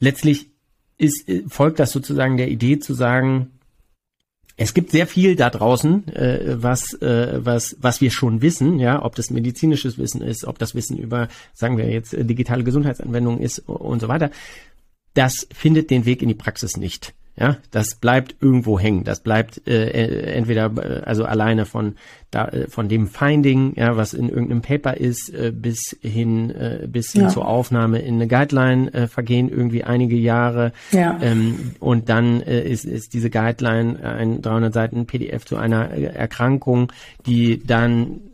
Letztlich ist, äh, folgt das sozusagen der Idee zu sagen, es gibt sehr viel da draußen, äh, was, äh, was, was wir schon wissen, ja, ob das medizinisches Wissen ist, ob das Wissen über, sagen wir jetzt, äh, digitale Gesundheitsanwendungen ist und so weiter. Das findet den Weg in die Praxis nicht. Ja, das bleibt irgendwo hängen. Das bleibt äh, äh entweder äh, also alleine von da äh, von dem Finding, ja, was in irgendeinem Paper ist, äh, bis hin äh, bis hin ja. zur Aufnahme in eine Guideline äh, vergehen irgendwie einige Jahre. Ja. Ähm, und dann äh, ist ist diese Guideline ein 300 Seiten PDF zu einer äh, Erkrankung, die dann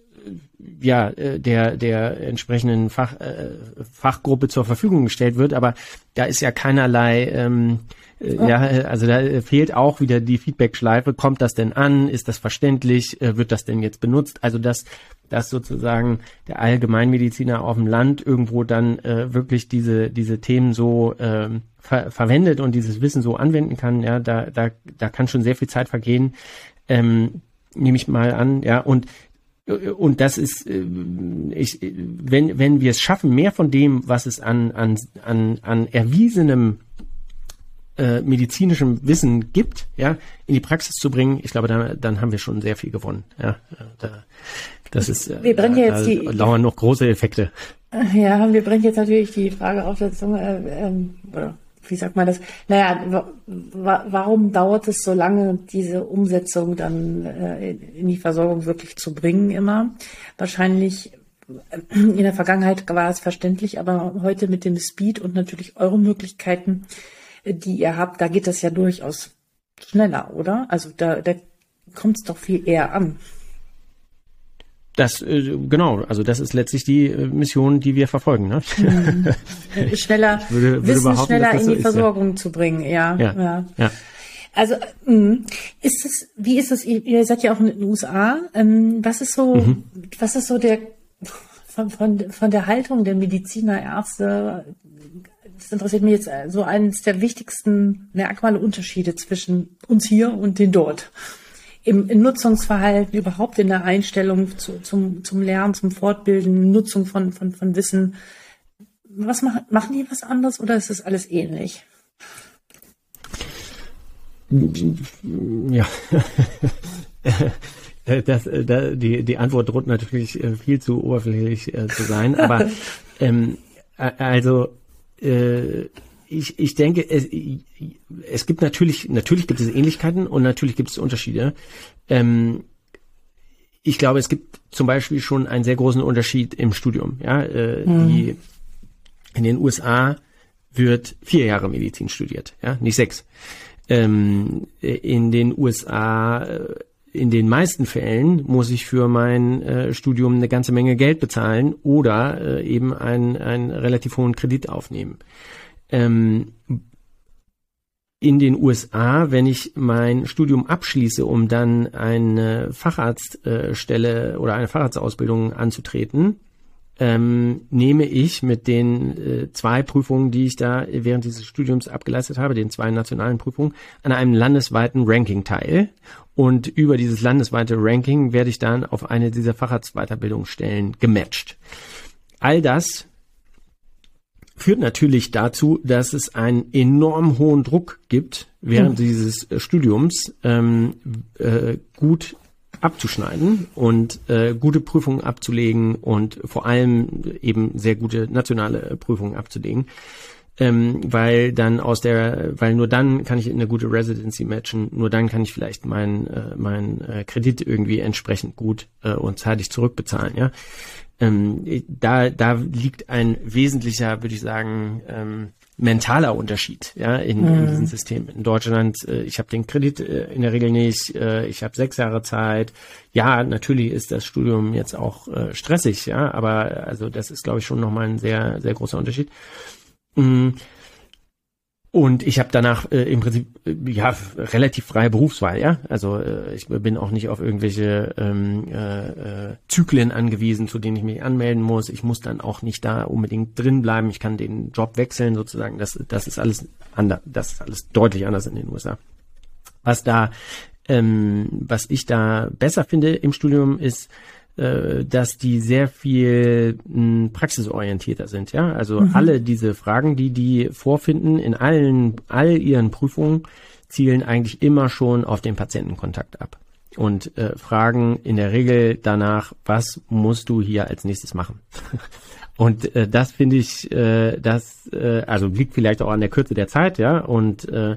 ja der der entsprechenden Fach, äh, Fachgruppe zur Verfügung gestellt wird, aber da ist ja keinerlei ähm, äh, ja, also da fehlt auch wieder die Feedback-Schleife. Kommt das denn an? Ist das verständlich? Äh, wird das denn jetzt benutzt? Also dass, dass sozusagen der Allgemeinmediziner auf dem Land irgendwo dann äh, wirklich diese, diese Themen so ähm, ver verwendet und dieses Wissen so anwenden kann, ja, da, da, da kann schon sehr viel Zeit vergehen. Ähm, nehme ich mal an, ja, und und das ist, äh, ich, wenn, wenn wir es schaffen, mehr von dem, was es an, an, an, an erwiesenem äh, medizinischem Wissen gibt, ja, in die Praxis zu bringen, ich glaube, dann, dann haben wir schon sehr viel gewonnen. Ja, da, das ist, äh, wir bringen jetzt die, lauern noch große Effekte. Ja, wir bringen jetzt natürlich die Frage auf der Zunge, äh, ähm, oder wie sagt man das? Naja, warum dauert es so lange, diese Umsetzung dann äh, in die Versorgung wirklich zu bringen immer? Wahrscheinlich äh, in der Vergangenheit war es verständlich, aber heute mit dem Speed und natürlich eure Möglichkeiten die ihr habt, da geht das ja durchaus schneller, oder? Also da, da kommt es doch viel eher an. Das äh, genau, also das ist letztlich die äh, Mission, die wir verfolgen. Ne? Mhm. <laughs> schneller, würde, würde Wissen schneller in die so ist, Versorgung ja. zu bringen, ja. Ja. ja. ja. Also mh, ist es, wie ist es? Ihr seid ja auch in den USA. Ähm, was ist so, mhm. was ist so der von, von, von der Haltung der Mediziner, Ärzte? Das interessiert mich jetzt so eines der wichtigsten Merkmale, Unterschiede zwischen uns hier und den dort im, im Nutzungsverhalten, überhaupt in der Einstellung zu, zum, zum Lernen, zum Fortbilden, Nutzung von, von, von Wissen. Was machen, machen die was anderes oder ist das alles ähnlich? Ja. <laughs> Das, das, die, die Antwort droht natürlich äh, viel zu oberflächlich äh, zu sein, aber <laughs> ähm, also äh, ich, ich denke, es, es gibt natürlich, natürlich gibt es Ähnlichkeiten und natürlich gibt es Unterschiede. Ähm, ich glaube, es gibt zum Beispiel schon einen sehr großen Unterschied im Studium. Ja, äh, mhm. die, in den USA wird vier Jahre Medizin studiert, ja, nicht sechs. Ähm, in den USA, äh, in den meisten Fällen muss ich für mein äh, Studium eine ganze Menge Geld bezahlen oder äh, eben einen, einen relativ hohen Kredit aufnehmen. Ähm, in den USA, wenn ich mein Studium abschließe, um dann eine Facharztstelle äh, oder eine Facharztausbildung anzutreten, ähm, nehme ich mit den äh, zwei Prüfungen, die ich da während dieses Studiums abgeleistet habe, den zwei nationalen Prüfungen, an einem landesweiten Ranking teil. Und über dieses landesweite Ranking werde ich dann auf eine dieser Facharztweiterbildungsstellen gematcht. All das führt natürlich dazu, dass es einen enorm hohen Druck gibt, während mhm. dieses äh, Studiums ähm, äh, gut abzuschneiden und äh, gute Prüfungen abzulegen und vor allem eben sehr gute nationale Prüfungen abzulegen. Ähm, weil dann aus der, weil nur dann kann ich eine gute Residency matchen, nur dann kann ich vielleicht meinen äh, mein, äh, Kredit irgendwie entsprechend gut äh, und zeitig zurückbezahlen, ja ähm, da, da liegt ein wesentlicher, würde ich sagen, ähm, mentaler Unterschied ja, in, mhm. in diesem System. In Deutschland, äh, ich habe den Kredit äh, in der Regel nicht, äh, ich habe sechs Jahre Zeit. Ja, natürlich ist das Studium jetzt auch äh, stressig, ja, aber also das ist, glaube ich, schon nochmal ein sehr, sehr großer Unterschied. Mhm. Und ich habe danach äh, im Prinzip äh, ja relativ freie Berufswahl, ja. Also äh, ich bin auch nicht auf irgendwelche ähm, äh, äh, Zyklen angewiesen, zu denen ich mich anmelden muss. Ich muss dann auch nicht da unbedingt drin bleiben. Ich kann den Job wechseln sozusagen. Das, das ist alles anders. Das ist alles deutlich anders in den USA. Was da, ähm, was ich da besser finde im Studium ist äh, dass die sehr viel mh, hm, praxisorientierter sind, ja. Also mhm. alle diese Fragen, die die vorfinden in allen, all ihren Prüfungen, zielen eigentlich immer schon auf den Patientenkontakt ab und äh, fragen in der Regel danach, was musst du hier als nächstes machen? <laughs> und äh, das finde ich, äh, das äh, also liegt vielleicht auch an der Kürze der Zeit, ja, und äh,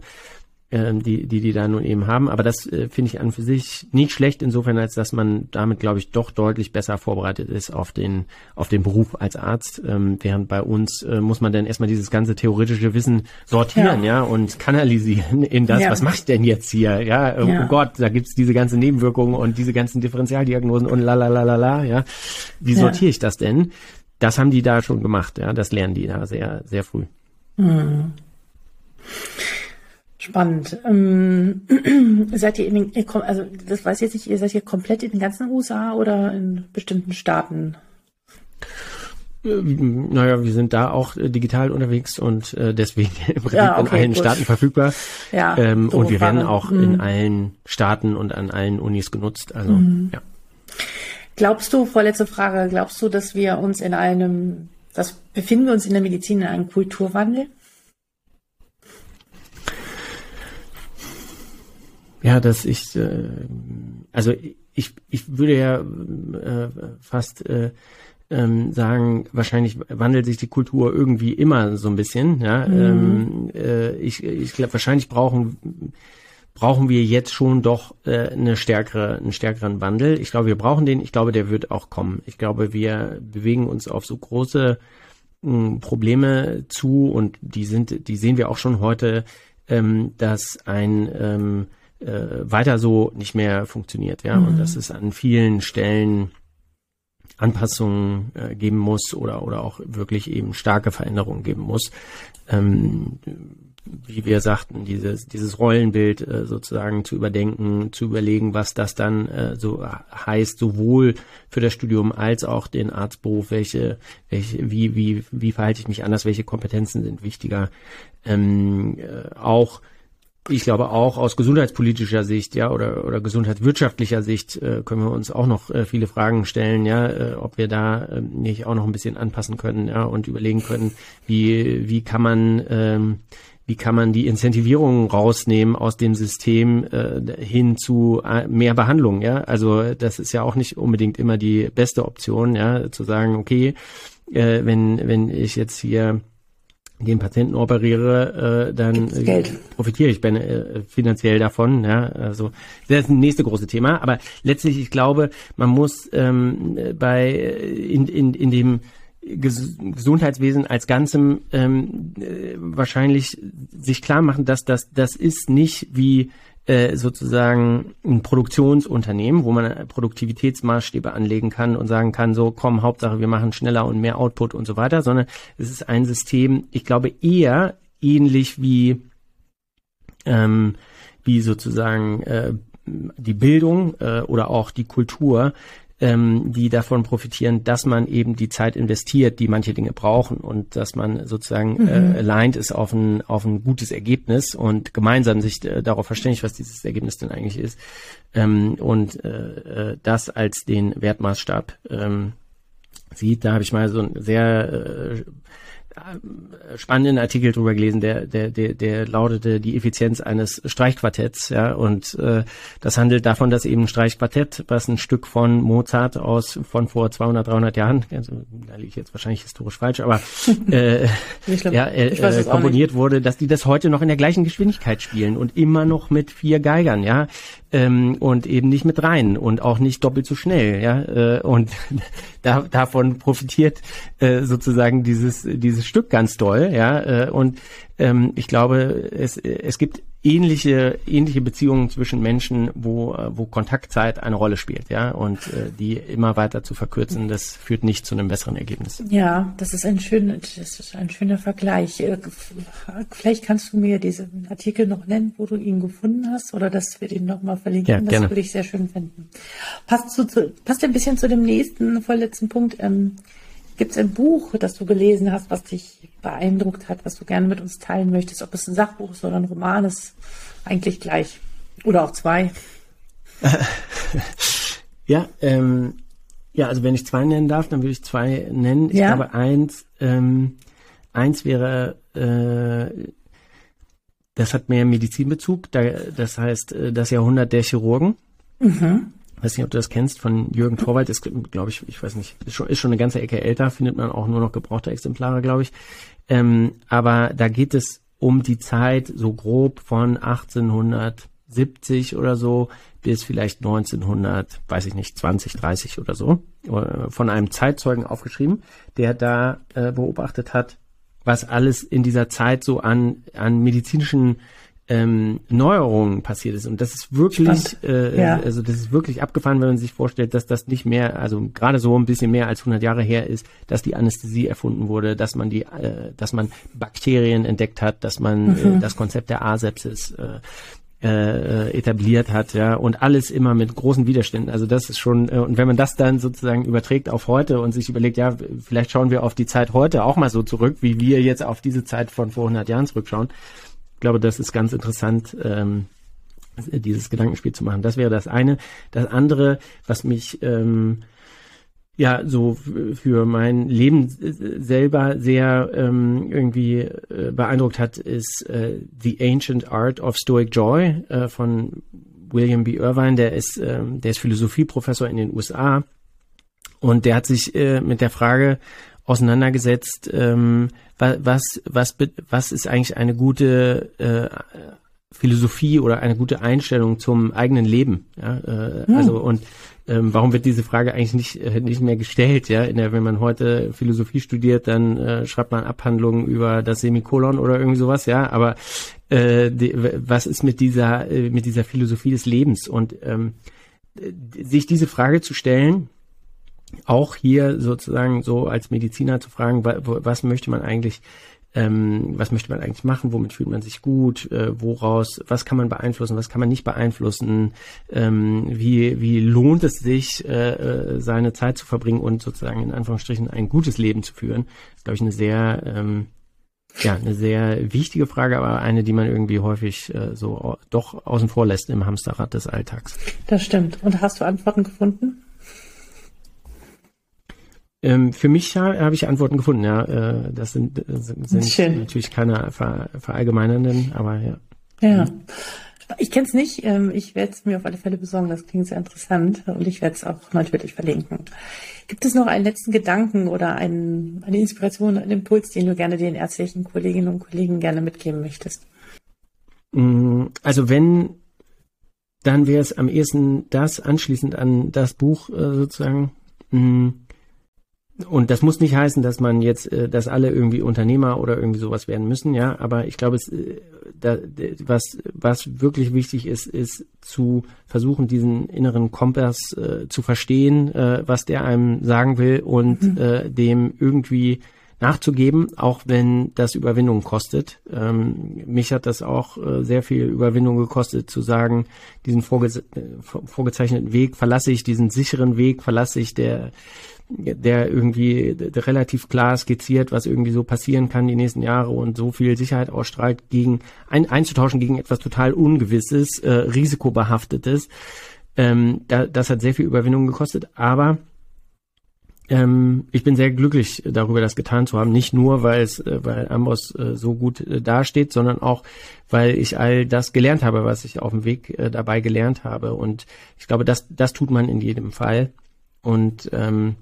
ähm, die, die die da nun eben haben. Aber das äh, finde ich an für sich nicht schlecht insofern, als dass man damit, glaube ich, doch deutlich besser vorbereitet ist auf den auf den Beruf als Arzt. Ähm, während bei uns äh, muss man dann erstmal dieses ganze theoretische Wissen sortieren, ja, ja und kanalisieren in das, ja. was mache ich denn jetzt hier? Ja, äh, ja. oh Gott, da gibt's diese ganzen Nebenwirkungen und diese ganzen Differentialdiagnosen und la la la la la, ja. Wie sortiere ich das denn? Das haben die da schon gemacht, ja. Das lernen die da sehr, sehr früh. Mhm. Spannend. Ähm, <clears throat> seid ihr in den, also das weiß ich jetzt nicht, ihr seid hier komplett in den ganzen USA oder in bestimmten Staaten? Ähm, naja, wir sind da auch äh, digital unterwegs und äh, deswegen <laughs> im Prinzip ja, okay, in allen gut. Staaten verfügbar. Ja, ähm, so und wir werden auch mhm. in allen Staaten und an allen Unis genutzt. Also mhm. ja. Glaubst du, vorletzte Frage, glaubst du, dass wir uns in einem, das befinden wir uns in der Medizin in einem Kulturwandel? Ja, dass ich, äh, also ich, ich würde ja äh, fast äh, ähm, sagen, wahrscheinlich wandelt sich die Kultur irgendwie immer so ein bisschen. Ja, mhm. ähm, äh, ich, ich glaube, wahrscheinlich brauchen brauchen wir jetzt schon doch äh, eine stärkere, einen stärkeren Wandel. Ich glaube, wir brauchen den. Ich glaube, der wird auch kommen. Ich glaube, wir bewegen uns auf so große mh, hm, Probleme zu und die sind, die sehen wir auch schon heute, ähm, dass ein ähm, äh, weiter so nicht mehr funktioniert, ja, mhm. und dass es an vielen Stellen Anpassungen äh, geben muss oder, oder auch wirklich eben starke Veränderungen geben muss. Ähm, wie wir sagten, dieses, dieses Rollenbild äh, sozusagen zu überdenken, zu überlegen, was das dann äh, so heißt, sowohl für das Studium als auch den Arztberuf, welche, welche, wie, wie, wie verhalte ich mich anders, welche Kompetenzen sind wichtiger, ähm, äh, auch ich glaube auch aus gesundheitspolitischer Sicht, ja, oder, oder gesundheitswirtschaftlicher Sicht äh, können wir uns auch noch äh, viele Fragen stellen, ja, äh, ob wir da äh, nicht auch noch ein bisschen anpassen können, ja, und überlegen können, wie, wie kann man, ähm, wie kann man die Incentivierungen rausnehmen aus dem System äh, hin zu äh, mehr Behandlung, ja? Also das ist ja auch nicht unbedingt immer die beste Option, ja, zu sagen, okay, äh, wenn wenn ich jetzt hier den Patienten operiere, äh, dann äh, profitiere ich äh, finanziell davon. Ja, also das ist ein nächste große Thema. Aber letztlich, ich glaube, man muss ähm, bei in, in, in dem Gesundheitswesen als Ganzem ähm, äh, wahrscheinlich sich klar machen, dass das das ist nicht wie sozusagen ein Produktionsunternehmen, wo man Produktivitätsmaßstäbe anlegen kann und sagen kann, so komm, Hauptsache wir machen schneller und mehr Output und so weiter, sondern es ist ein System, ich glaube eher ähnlich wie ähm, wie sozusagen äh, die Bildung äh, oder auch die Kultur, ähm, die davon profitieren, dass man eben die Zeit investiert, die manche Dinge brauchen und dass man sozusagen mhm. äh, aligned ist auf ein, auf ein gutes Ergebnis und gemeinsam sich äh, darauf verständigt, was dieses Ergebnis denn eigentlich ist ähm, und äh, äh, das als den Wertmaßstab ähm, sieht. Da habe ich mal so ein sehr äh, spannenden Artikel drüber gelesen, der, der, der, der lautete die Effizienz eines Streichquartetts, ja, und äh, das handelt davon, dass eben ein Streichquartett, was ein Stück von Mozart aus von vor 200, 300 Jahren, also, da liege ich jetzt wahrscheinlich historisch falsch, aber <laughs> äh, ja, äh, äh, komponiert wurde, dass die das heute noch in der gleichen Geschwindigkeit spielen und immer noch mit vier Geigern, ja, ähm, und eben nicht mit rein und auch nicht doppelt so schnell, ja, äh, und <laughs> da, davon profitiert äh, sozusagen dieses dieses Stück ganz doll, ja, äh, und ähm, ich glaube, es es gibt ähnliche ähnliche Beziehungen zwischen Menschen, wo wo Kontaktzeit eine Rolle spielt, ja, und äh, die immer weiter zu verkürzen, das führt nicht zu einem besseren Ergebnis. Ja, das ist ein schöner das ist ein schöner Vergleich. Äh, vielleicht kannst du mir diesen Artikel noch nennen, wo du ihn gefunden hast, oder dass wir den nochmal verlinken. Ja, das gerne. würde ich sehr schön finden. Passt zu, zu passt ein bisschen zu dem nächsten vorletzten Punkt. Ähm, Gibt es ein Buch, das du gelesen hast, was dich beeindruckt hat, was du gerne mit uns teilen möchtest? Ob es ein Sachbuch ist oder ein Roman ist, eigentlich gleich. Oder auch zwei. <laughs> ja, ähm, ja, also wenn ich zwei nennen darf, dann würde ich zwei nennen. Ich ja. glaube, eins, ähm, eins wäre, äh, das hat mehr Medizinbezug, da, das heißt äh, das Jahrhundert der Chirurgen. Mhm weiß nicht, ob du das kennst, von Jürgen Torwald, ist, glaube ich, ich weiß nicht, ist schon, ist schon eine ganze Ecke älter, findet man auch nur noch gebrauchte Exemplare, glaube ich. Ähm, aber da geht es um die Zeit so grob von 1870 oder so bis vielleicht 1900, weiß ich nicht, 20, 30 oder so, äh, von einem Zeitzeugen aufgeschrieben, der da äh, beobachtet hat, was alles in dieser Zeit so an, an medizinischen ähm, Neuerungen passiert ist. Und das ist wirklich, äh, ja. also das ist wirklich abgefahren, wenn man sich vorstellt, dass das nicht mehr, also gerade so ein bisschen mehr als 100 Jahre her ist, dass die Anästhesie erfunden wurde, dass man die, äh, dass man Bakterien entdeckt hat, dass man äh, mhm. äh, das Konzept der Asepsis äh, äh, etabliert hat, ja, und alles immer mit großen Widerständen. Also das ist schon, äh, und wenn man das dann sozusagen überträgt auf heute und sich überlegt, ja, vielleicht schauen wir auf die Zeit heute auch mal so zurück, wie wir jetzt auf diese Zeit von vor 100 Jahren zurückschauen, ich glaube, das ist ganz interessant, ähm, dieses Gedankenspiel zu machen. Das wäre das eine. Das andere, was mich ähm, ja so für mein Leben selber sehr ähm, irgendwie äh, beeindruckt hat, ist äh, The Ancient Art of Stoic Joy äh, von William B. Irvine. Der ist, ähm, der ist Philosophieprofessor in den USA und der hat sich äh, mit der Frage auseinandergesetzt, ähm, was, was, was ist eigentlich eine gute äh, Philosophie oder eine gute Einstellung zum eigenen Leben. Ja? Äh, hm. Also und ähm, warum wird diese Frage eigentlich nicht äh, nicht mehr gestellt? Ja, der, wenn man heute Philosophie studiert, dann äh, schreibt man Abhandlungen über das Semikolon oder irgendwie sowas. Ja, aber äh, die, was ist mit dieser äh, mit dieser Philosophie des Lebens und ähm, sich diese Frage zu stellen auch hier sozusagen so als Mediziner zu fragen, was möchte man eigentlich ähm, was möchte man eigentlich machen, womit fühlt man sich gut, äh, woraus, was kann man beeinflussen, was kann man nicht beeinflussen, ähm, wie, wie lohnt es sich, äh, äh seine Zeit zu verbringen und sozusagen in Anführungsstrichen ein gutes Leben zu führen, das ist, glaube ich, eine sehr, ähm, ja, eine sehr wichtige Frage, aber eine, die man irgendwie häufig so doch außen vor lässt im Hamsterrad des Alltags. Das stimmt. Und hast du Antworten gefunden? Ähm, für mich ha, habe ich Antworten gefunden, ja. Äh, das sind, äh, sind natürlich keine ver, verallgemeinernden, aber ja. Ja. Ich kenne es nicht. Ähm, ich werde es mir auf alle Fälle besorgen. Das klingt sehr interessant und ich werde es auch natürlich verlinken. Gibt es noch einen letzten Gedanken oder einen, eine Inspiration, einen Impuls, den du gerne den ärztlichen Kolleginnen und Kollegen gerne mitgeben möchtest? Mm, also wenn, dann wäre es am ehesten das anschließend an das Buch äh, sozusagen. Mm, und das muss nicht heißen, dass man jetzt, äh, dass alle irgendwie Unternehmer oder irgendwie sowas werden müssen, ja. Aber ich glaube, es, äh, da, was, was wirklich wichtig ist, ist zu versuchen, diesen inneren Kompass äh, zu verstehen, äh, was der einem sagen will und mhm. äh, dem irgendwie nachzugeben, auch wenn das Überwindung kostet. Ähm, mich hat das auch äh, sehr viel Überwindung gekostet, zu sagen, diesen vorge vorgezeichneten Weg verlasse ich, diesen sicheren Weg verlasse ich, der der irgendwie der relativ klar skizziert, was irgendwie so passieren kann die nächsten Jahre und so viel Sicherheit ausstrahlt, gegen ein, einzutauschen gegen etwas total Ungewisses, äh, Risikobehaftetes. Ähm, da, das hat sehr viel Überwindung gekostet, aber ähm, ich bin sehr glücklich darüber, das getan zu haben. Nicht nur, weil es, äh, weil Amboss äh, so gut äh, dasteht, sondern auch, weil ich all das gelernt habe, was ich auf dem Weg äh, dabei gelernt habe. Und ich glaube, das, das tut man in jedem Fall. Und ähm,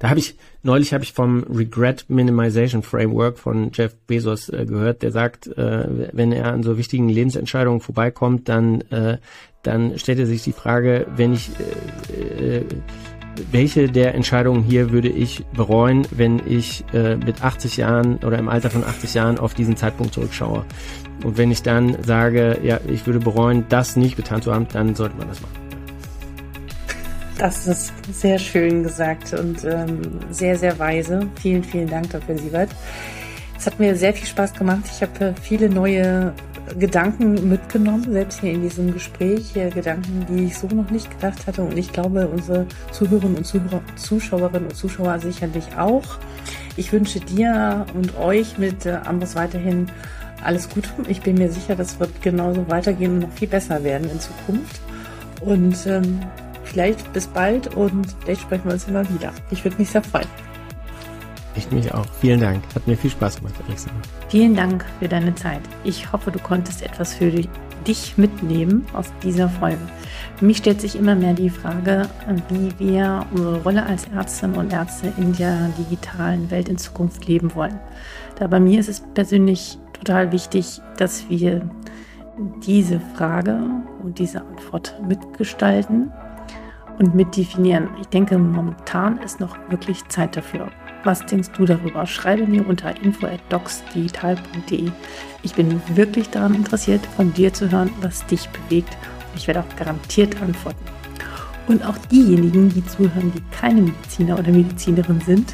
da habe ich, neulich habe ich vom Regret Minimization Framework von Jeff Bezos äh, gehört, der sagt, äh, wenn er an so wichtigen Lebensentscheidungen vorbeikommt, dann, äh, dann stellt er sich die Frage, wenn ich, äh, äh, welche der Entscheidungen hier würde ich bereuen, wenn ich äh, mit 80 Jahren oder im Alter von 80 Jahren auf diesen Zeitpunkt zurückschaue. Und wenn ich dann sage, ja, ich würde bereuen, das nicht getan zu haben, dann sollte man das machen. Das ist sehr schön gesagt und ähm, sehr, sehr weise. Vielen, vielen Dank dafür, Siebert. Es hat mir sehr viel Spaß gemacht. Ich habe viele neue Gedanken mitgenommen, selbst hier in diesem Gespräch. Gedanken, die ich so noch nicht gedacht hatte. Und ich glaube, unsere Zuhörerinnen und Zuhörer, Zuschauerinnen und Zuschauer sicherlich auch. Ich wünsche dir und euch mit äh, Ambos weiterhin alles Gute. Ich bin mir sicher, das wird genauso weitergehen und noch viel besser werden in Zukunft. Und ähm, vielleicht bis bald und vielleicht sprechen wir uns immer wieder. Ich würde mich sehr freuen. Ich mich auch. Vielen Dank. Hat mir viel Spaß gemacht, Alexander. Vielen Dank für deine Zeit. Ich hoffe, du konntest etwas für dich mitnehmen aus dieser Folge. Für mich stellt sich immer mehr die Frage, wie wir unsere Rolle als Ärztinnen und Ärzte in der digitalen Welt in Zukunft leben wollen. Da bei mir ist es persönlich total wichtig, dass wir diese Frage und diese Antwort mitgestalten und mitdefinieren. Ich denke, momentan ist noch wirklich Zeit dafür. Was denkst du darüber? Schreibe mir unter info@docsdigital.de. Ich bin wirklich daran interessiert, von dir zu hören, was dich bewegt. Und ich werde auch garantiert antworten. Und auch diejenigen, die zuhören, die keine Mediziner oder Medizinerin sind,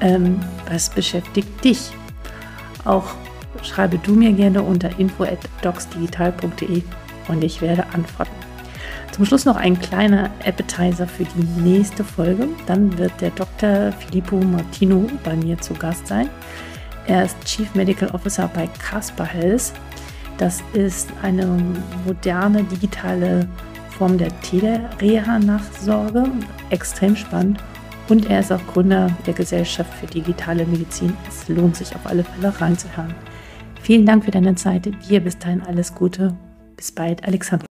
ähm, was beschäftigt dich? Auch schreibe du mir gerne unter info@docsdigital.de und ich werde antworten. Zum Schluss noch ein kleiner Appetizer für die nächste Folge. Dann wird der Dr. Filippo Martino bei mir zu Gast sein. Er ist Chief Medical Officer bei Casper Health. Das ist eine moderne digitale Form der Telereha-Nachsorge. Extrem spannend. Und er ist auch Gründer der Gesellschaft für digitale Medizin. Es lohnt sich auf alle Fälle reinzuhören. Vielen Dank für deine Zeit. Dir bis dahin alles Gute. Bis bald, Alexander.